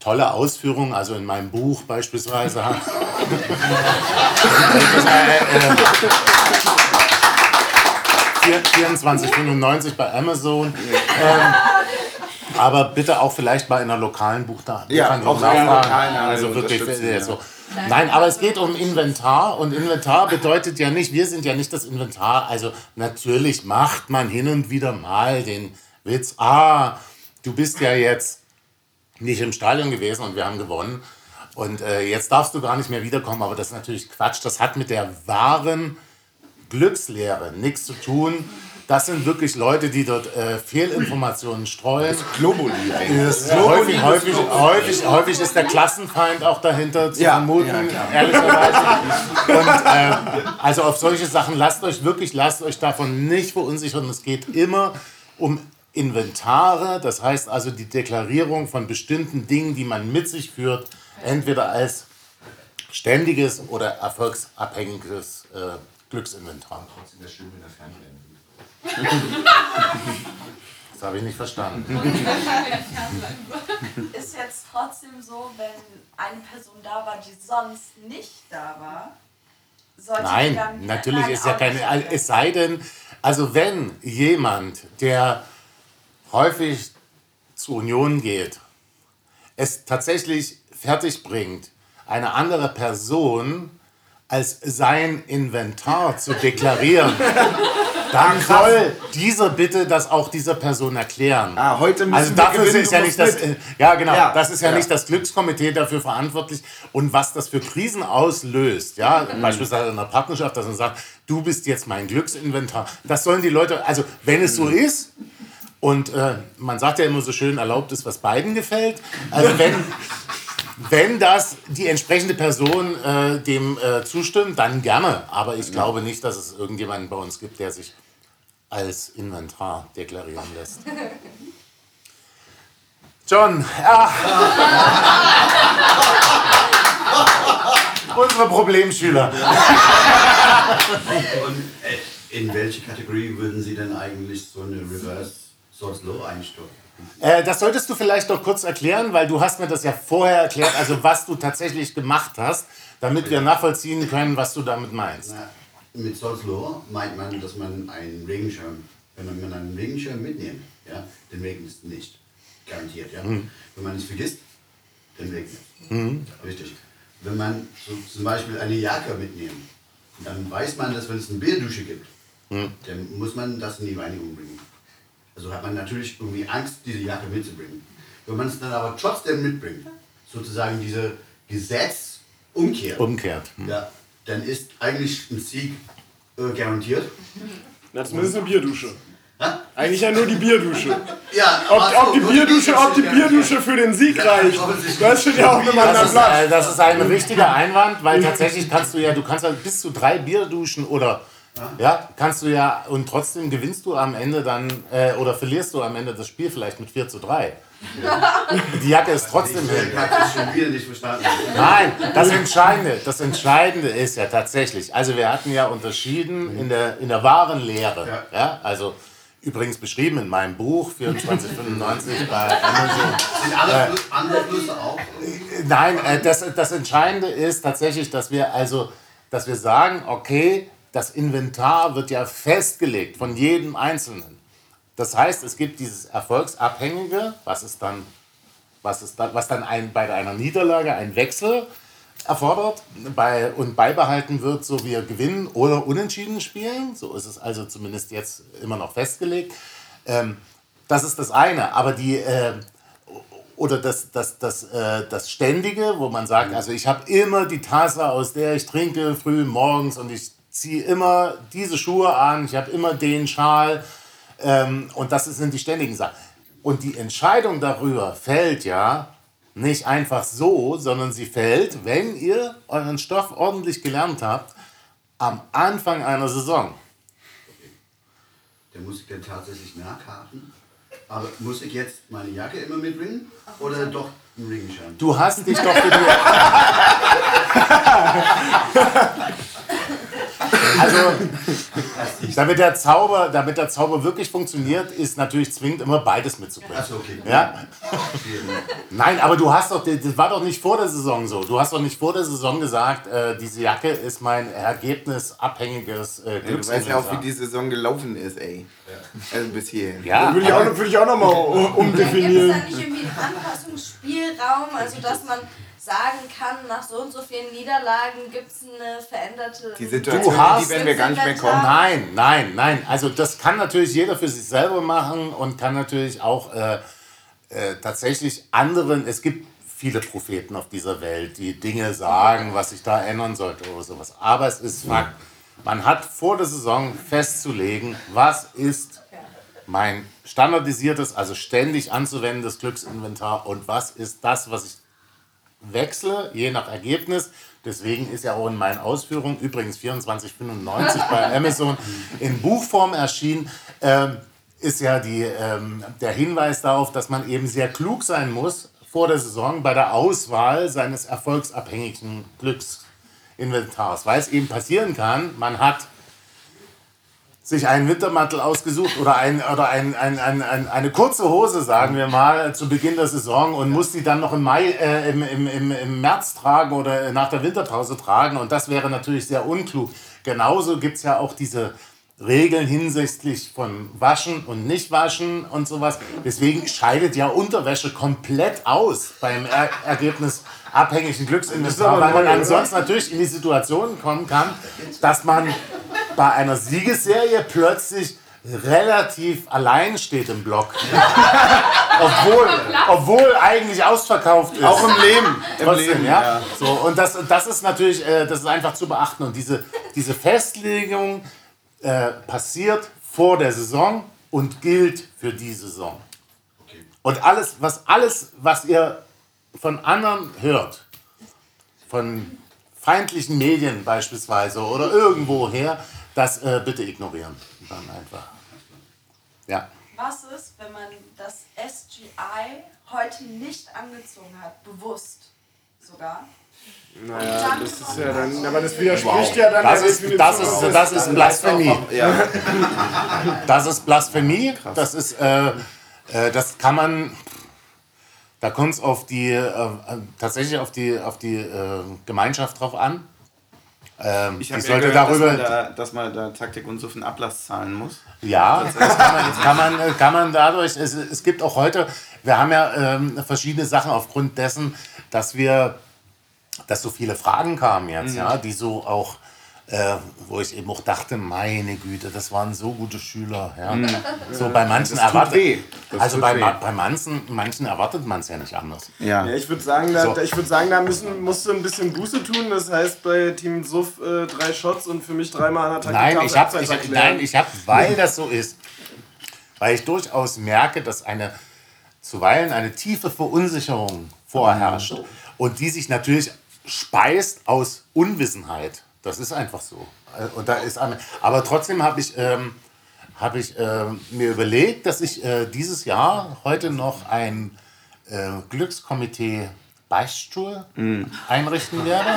tolle Ausführungen. Also in meinem Buch beispielsweise. Äh, 24,95 bei Amazon. Ähm, aber bitte auch vielleicht bei einer lokalen Buchhandlung Ja, auch nachfragen. lokalen, Also wirklich unterstützen, äh, ja. so. Nein, aber es geht um Inventar und Inventar bedeutet ja nicht, wir sind ja nicht das Inventar. Also natürlich macht man hin und wieder mal den Witz, ah, du bist ja jetzt nicht im Stadion gewesen und wir haben gewonnen. Und äh, jetzt darfst du gar nicht mehr wiederkommen, aber das ist natürlich Quatsch. Das hat mit der wahren Glückslehre nichts zu tun. Das sind wirklich Leute, die dort äh, Fehlinformationen streuen. Globuli Ist häufig, häufig, häufig, häufig ist der Klassenfeind auch dahinter zu Ja, vermuten, ja, ehrlicherweise. Und äh, also auf solche Sachen lasst euch wirklich, lasst euch davon nicht verunsichern. Es geht immer um Inventare, das heißt also die Deklarierung von bestimmten Dingen, die man mit sich führt, entweder als ständiges oder erfolgsabhängiges äh, Glücksinventar. Trotzdem wäre schön, wenn der Fernbrenn Das habe ich nicht verstanden. Ist jetzt trotzdem so, wenn eine Person da war, die sonst nicht da war, sollte die Nein, dann natürlich Nein, ist ja keine. Es sei denn, also wenn jemand, der häufig zur Union geht, es tatsächlich fertig bringt, eine andere Person als sein Inventar zu deklarieren, dann soll dieser bitte das auch dieser Person erklären. Ah, heute müssen Also wir dafür gewinnen, ist ja nicht das, mit. äh, ja genau, Ja, das ist ja, ja. nicht das Glückskomitee dafür verantwortlich und was das für Krisen auslöst, ja, Mhm. beispielsweise in einer Partnerschaft, dass man sagt, du bist jetzt mein Glücksinventar. Das sollen die Leute, also wenn es Mhm. so ist und äh, man sagt ja immer so schön, erlaubt ist, was beiden gefällt, also wenn wenn das die entsprechende Person äh, dem äh, zustimmt, dann gerne. Aber ich glaube nicht, dass es irgendjemanden bei uns gibt, der sich als Inventar deklarieren lässt. John, ja. Unsere Problemschüler. Und äh, in welche Kategorie würden Sie denn eigentlich so eine Reverse Source Law einstellen? Äh, das solltest du vielleicht noch kurz erklären, weil du hast mir das ja vorher erklärt, also was du tatsächlich gemacht hast, damit wir nachvollziehen können, was du damit meinst. Na, mit Law meint man, dass man einen Regenschirm, wenn man einen Regenschirm mitnimmt, ja, den regnet es nicht. Garantiert, ja. Wenn man es vergisst, dann regnet es. Richtig. Wenn man so zum Beispiel eine Jacke mitnimmt, dann weiß man, dass wenn es eine Bierdusche gibt, dann muss man das in die Reinigung bringen. Also hat man natürlich irgendwie Angst, diese Jacke mitzubringen. Wenn man es dann aber trotzdem mitbringt, sozusagen diese Gesetzumkehr, Umkehrt. ja, dann ist eigentlich ein Sieg äh, garantiert. Na, zumindest eine Bierdusche. Ja? Eigentlich ja nur die Bierdusche. Ja, Ob, ob die Bierdusche, ob die. Bierdusche für den Sieg Ja, reicht, das steht ja auch einem anderen Das ist, Blatt. äh, das ist ein wichtiger Einwand, weil tatsächlich kannst du ja, du kannst ja bis zu drei Bier duschen oder ja, kannst du ja und trotzdem gewinnst du am Ende dann äh, oder verlierst du am Ende das Spiel vielleicht mit 4 zu 3. Die Jacke ist trotzdem hin. Ich habe das schon wieder nicht verstanden. Nein, das Entscheidende, das Entscheidende ist ja tatsächlich, also wir hatten ja unterschieden in der, in der wahren Lehre, Ja. ja, also übrigens beschrieben in meinem Buch 2495 bei Amazon. Sind alle Fl- andere Flüsse auch? Nein, äh, das, das Entscheidende ist tatsächlich, dass wir also, dass wir sagen, okay, das Inventar wird ja festgelegt von jedem Einzelnen. Das heißt, es gibt dieses Erfolgsabhängige, was ist dann, was ist dann, was dann ein, bei einer Niederlage ein Wechsel erfordert bei, und beibehalten wird, so wir gewinnen oder unentschieden spielen. So ist es also zumindest jetzt immer noch festgelegt. Ähm, das ist das eine. Aber die, äh, oder das, das, das, äh, das Ständige, wo man sagt, also ich habe immer die Tasse, aus der ich trinke, früh morgens und ich ziehe immer diese Schuhe an, ich habe immer den Schal ähm, und das sind die ständigen Sachen. Und die Entscheidung darüber fällt ja nicht einfach so, sondern sie fällt, wenn ihr euren Stoff ordentlich gelernt habt, am Anfang einer Saison. Der muss ich dann tatsächlich nachhaken. Aber muss ich jetzt meine Jacke immer mitbringen? Oder doch einen Regenschirm? Du hast dich doch für die. Also, damit der, Zauber, damit der Zauber wirklich funktioniert, ist natürlich zwingend immer beides mitzubringen. Achso, okay. Ja? Nein, aber du hast doch, das war doch nicht vor der Saison so. Du hast doch nicht vor der Saison gesagt, äh, diese Jacke ist mein ergebnisabhängiges äh, Ja, du weißt ja auch, wie die Saison gelaufen ist, ey. Also bis hierhin. Ja, Würde ich auch, ich auch nochmal Gibt es umdefinieren. da nicht irgendwie einen Anpassungsspielraum, also dass man sagen kann, nach so und so vielen Niederlagen gibt es eine veränderte... Die Situation, Du hast- die werden wir gar nicht mehr kommen. Nein, nein, nein. Also das kann natürlich jeder für sich selber machen und kann natürlich auch äh, äh, tatsächlich anderen, es gibt viele Propheten auf dieser Welt, die Dinge sagen, was sich da ändern sollte oder sowas. Aber es ist Fakt, man hat vor der Saison festzulegen, was ist mein standardisiertes, also ständig anzuwendendes Glücksinventar und was ist das, was ich wechsle, je nach Ergebnis. Deswegen ist ja auch in meinen Ausführungen, übrigens 2495 bei Amazon in Buchform erschienen, ähm, ist ja die, ähm, der Hinweis darauf, dass man eben sehr klug sein muss vor der Saison bei der Auswahl seines erfolgsabhängigen Glücksinventars. Weil es eben passieren kann, man hat sich einen Wintermantel ausgesucht oder, ein, oder ein, ein, ein, ein, eine kurze Hose, sagen wir mal, zu Beginn der Saison und muss die dann noch im, Mai, äh, im, im, im, im März tragen oder nach der Winterpause tragen. Und das wäre natürlich sehr unklug. Genauso gibt es ja auch diese Regeln hinsichtlich von Waschen und Nicht-Waschen und sowas. Deswegen scheidet ja Unterwäsche komplett aus beim er ergebnisabhängigen Glücksinvestor, weil man ansonsten natürlich in die Situation kommen kann, dass man bei einer Siegesserie plötzlich relativ allein steht im Block. obwohl, obwohl eigentlich ausverkauft ist. Auch im Leben. Im Trotzdem, Leben, ja. ja. So, und das, das ist natürlich, äh, das ist einfach zu beachten. Und diese, diese Festlegung äh, passiert vor der Saison und gilt für die Saison. Und alles, was alles, was ihr von anderen hört, von feindlichen Medien beispielsweise oder irgendwoher, das äh, bitte ignorieren. Dann einfach. Ja. Was ist, wenn man das SGI heute nicht angezogen hat, bewusst sogar? Naja, das ist ja dann, aber das widerspricht ja dann Das ist, das ist, das ist Blasphemie. Ja. Das ist Blasphemie. Das ist, äh, äh, das kann man, da kommt es auf die, äh, äh, tatsächlich auf die, auf die äh, Gemeinschaft drauf an. Ähm, Ich die sollte gehört, darüber, dass, man da, dass man da Taktik und so einen Ablass zahlen muss. Ja, das kann man, kann man, äh, kann man dadurch, es, es gibt auch heute, wir haben ja ähm, verschiedene Sachen aufgrund dessen, dass wir, dass so viele Fragen kamen jetzt, ja, die so auch äh, wo ich eben auch dachte, meine Güte, das waren so gute Schüler. Ja. So bei manchen Das tut erwartet, weh. Das also tut bei, weh. bei manchen, manchen erwartet man es ja nicht anders. Ja. Ja, ich würde sagen, da, So. ich würd sagen, da müssen, musst du ein bisschen Buße tun. Das heißt, bei Team Suff äh, drei Shots und für mich dreimal an der Nein, ich habe, nein, ich habe, weil das so ist, weil ich durchaus merke, dass eine zuweilen eine tiefe Verunsicherung vorherrscht und die sich natürlich speist aus Unwissenheit. Das ist einfach so. Äh, Und da ist aber trotzdem habe ich, ähm, habe ich ähm, mir überlegt, dass ich äh, dieses Jahr heute noch ein äh, Glückskomitee Beichtstuhl einrichten werde.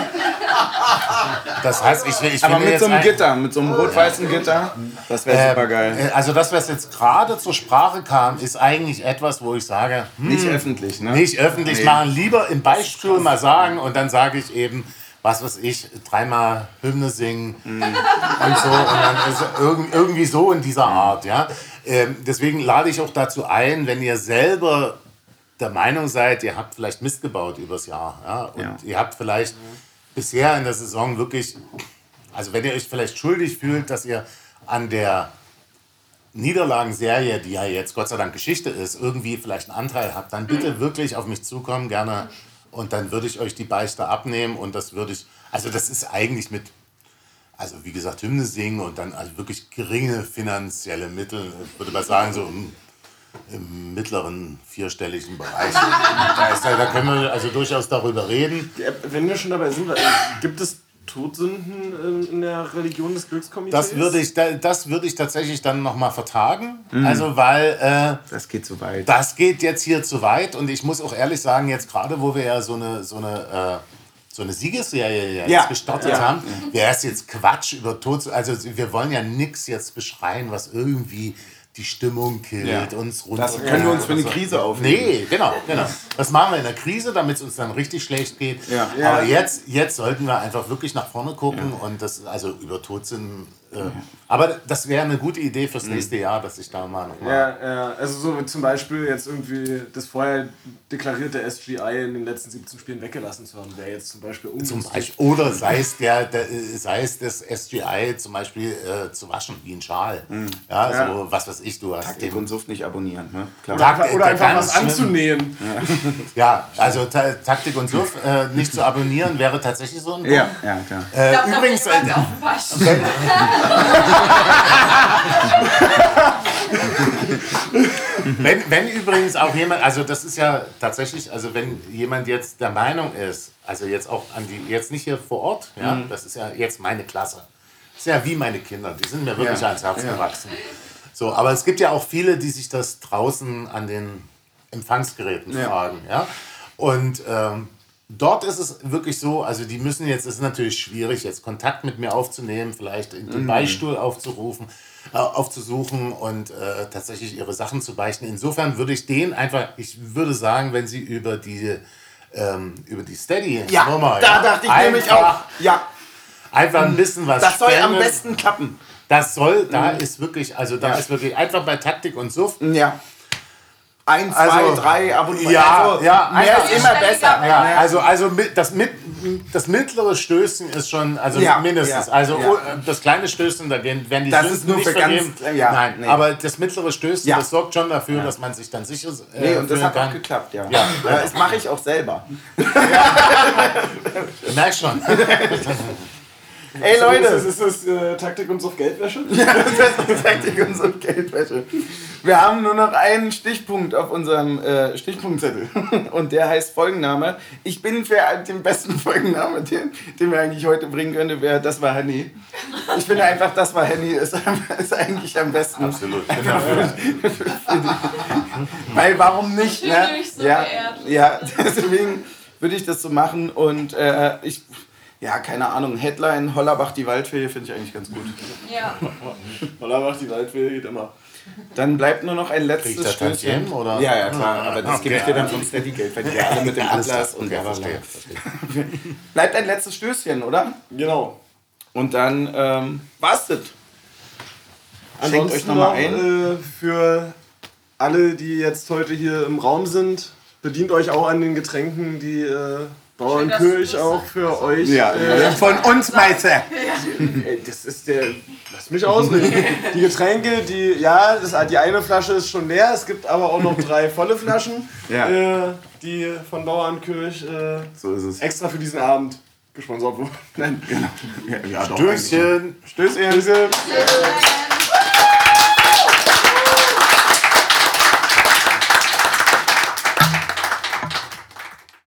Das heißt, ich, will- ich Aber mit so einem ein- Gitter, mit so einem rot-weißen Gitter, das wäre super geil. äh, Also das, was jetzt gerade zur Sprache kam, ist eigentlich etwas, wo ich sage, hm, Nicht öffentlich, ne? nicht öffentlich Nee. machen, lieber im Beispiel mal sagen und dann sage ich eben, was weiß ich, dreimal Hymne singen Mhm. und so und dann ist irg- irgendwie so in dieser Art, ja. Ähm, deswegen lade ich auch dazu ein, wenn ihr selber der Meinung seid, ihr habt vielleicht Mist gebaut übers Jahr, ja, und Ja. ihr habt vielleicht bisher in der Saison wirklich, also wenn ihr euch vielleicht schuldig fühlt, dass ihr an der Niederlagenserie, die ja jetzt Gott sei Dank Geschichte ist, irgendwie vielleicht einen Anteil habt, dann bitte wirklich auf mich zukommen, gerne. Und dann würde ich euch die Beichte abnehmen und das würde ich, also das ist eigentlich mit, also wie gesagt, Hymne singen und dann also wirklich geringe finanzielle Mittel, ich würde mal sagen, so im, im mittleren vierstelligen Bereich. Da, ist, da können wir also durchaus darüber reden. Wenn wir schon dabei sind, gibt es Todsünden ähm, in der Religion des Glückskomitees? Das würde ich, da- das würde ich tatsächlich dann nochmal vertagen. Also weil äh, Das geht zu weit. Das geht jetzt hier zu weit und ich muss auch ehrlich sagen, jetzt gerade wo wir ja so eine, so eine, äh, so eine Siegesserie jetzt Ja. gestartet Ja. haben, wäre es jetzt Quatsch über Tod. Also wir wollen ja nichts jetzt beschreien, was irgendwie die Stimmung killt, Ja. uns runter. Das können wir uns für eine Krise aufnehmen. Nee, genau, genau. Das machen wir in der Krise, damit es uns dann richtig schlecht geht. Ja. Aber jetzt, jetzt sollten wir einfach wirklich nach vorne gucken und das, also über Todsinn. Äh, aber das wäre eine gute Idee fürs nächste Jahr, dass ich da mal nochmal. Ja, ja, also so zum Beispiel jetzt irgendwie das vorher deklarierte SGI in den letzten 17 Spielen weggelassen zu haben, wäre jetzt zum Beispiel Zum ungünstig. Beispiel, oder sei es, der, der, sei es das SGI zum Beispiel äh, zu waschen, wie ein Schal. Ja, Ja. so was weiß ich, du hast Taktik eben- und Suft nicht abonnieren, ne? Klar. Takt- Oder, oder einfach was schlimm. anzunähen. Ja, also Ta Taktik und Suff äh, nicht zu abonnieren wäre tatsächlich so ein Punkt. Ja, ja, klar. Äh, Ich glaub, übrigens, äh. Wenn, wenn übrigens auch jemand, also das ist ja tatsächlich, also wenn jemand jetzt der Meinung ist, also jetzt auch an die, jetzt nicht hier vor Ort, ja, Mhm. das ist ja jetzt meine Klasse. Das ist ja wie meine Kinder, die sind mir wirklich Ja, ans Herz ja. gewachsen. So, aber es gibt ja auch viele, die sich das draußen an den Empfangsgeräten Ja. fragen, ja. Und ähm, dort ist es wirklich so, also die müssen jetzt, es ist natürlich schwierig, jetzt Kontakt mit mir aufzunehmen, vielleicht den Mhm. Beistuhl aufzurufen, äh, aufzusuchen und äh, tatsächlich ihre Sachen zu beichten. Insofern würde ich denen einfach, ich würde sagen, wenn sie über die ähm, über die Steady Ja, Nummer, da ja, dachte ich nämlich einfach- auch. Ja, einfach ein bisschen was das soll am spenden. besten klappen. Das soll, da ist wirklich, also da Ja. ist wirklich einfach bei Taktik und Suff. Ja. Ein, zwei, Also, drei Abonnements. ja, also, ja, mehr ist immer besser. Ja, also, also mit, das, mit, das mittlere Stößen ist schon, also Ja, mindestens. ja, also ja. oh, das kleine Stößen, da werden die Das Sünden ist nur nicht für ganz- vergeben. ja, Nein, nee. aber das mittlere Stößen, Ja. das sorgt schon dafür, dass man sich dann sicher äh, Nee, und das hat auch kann. geklappt, ja. Ja. ja das mache ich auch selber. Du merkst schon. Ey Leute, Leute, ist ist es äh, Taktik und Suff Geldwäsche? das ist Taktik und so Geldwäsche. Wir haben nur noch einen Stichpunkt auf unserem äh, Stichpunktzettel. Und der heißt Folgenname. Ich bin für den besten Folgenname, den, den wir eigentlich heute bringen könnte, wäre Das war Henny. Ich finde einfach, Das war Henny ist, ist eigentlich am besten. Absolut. Genau. Weil warum nicht? Ich Ne? fühle mich so ja, ja, deswegen würde ich das so machen. Und äh, ich, ja, keine Ahnung, Headline Hollerbach die Waldfee finde ich eigentlich ganz gut. Ja. Hollerbach, die Waldwehe geht immer. Dann bleibt nur noch ein letztes Stößchen. Oder? Ja, ja, klar, aber das Okay. gebe ich dir dann vom Steady-Geld, weil die ja alle mit dem Atlas und bla, verstehe, verstehe. Bleibt ein letztes Stößchen, oder? Genau. Und dann ähm, war's das. Schenkt Ansonsten euch nochmal noch, ein. Äh, für alle, die jetzt heute hier im Raum sind, bedient euch auch an den Getränken, die äh, Bauernkirch auch für euch. Ja, Äh, von uns, Meister. ey, das ist der. Lass mich ausreden. Die Getränke, die. Ja, das, die eine Flasche ist schon leer. Es gibt aber auch noch drei volle Flaschen, Ja. äh, die von Bauernkirch äh, So ist es. extra für diesen Abend gesponsert wurden. Nein. Ja, ja, doch, Stößchen. Stößchen. Diese,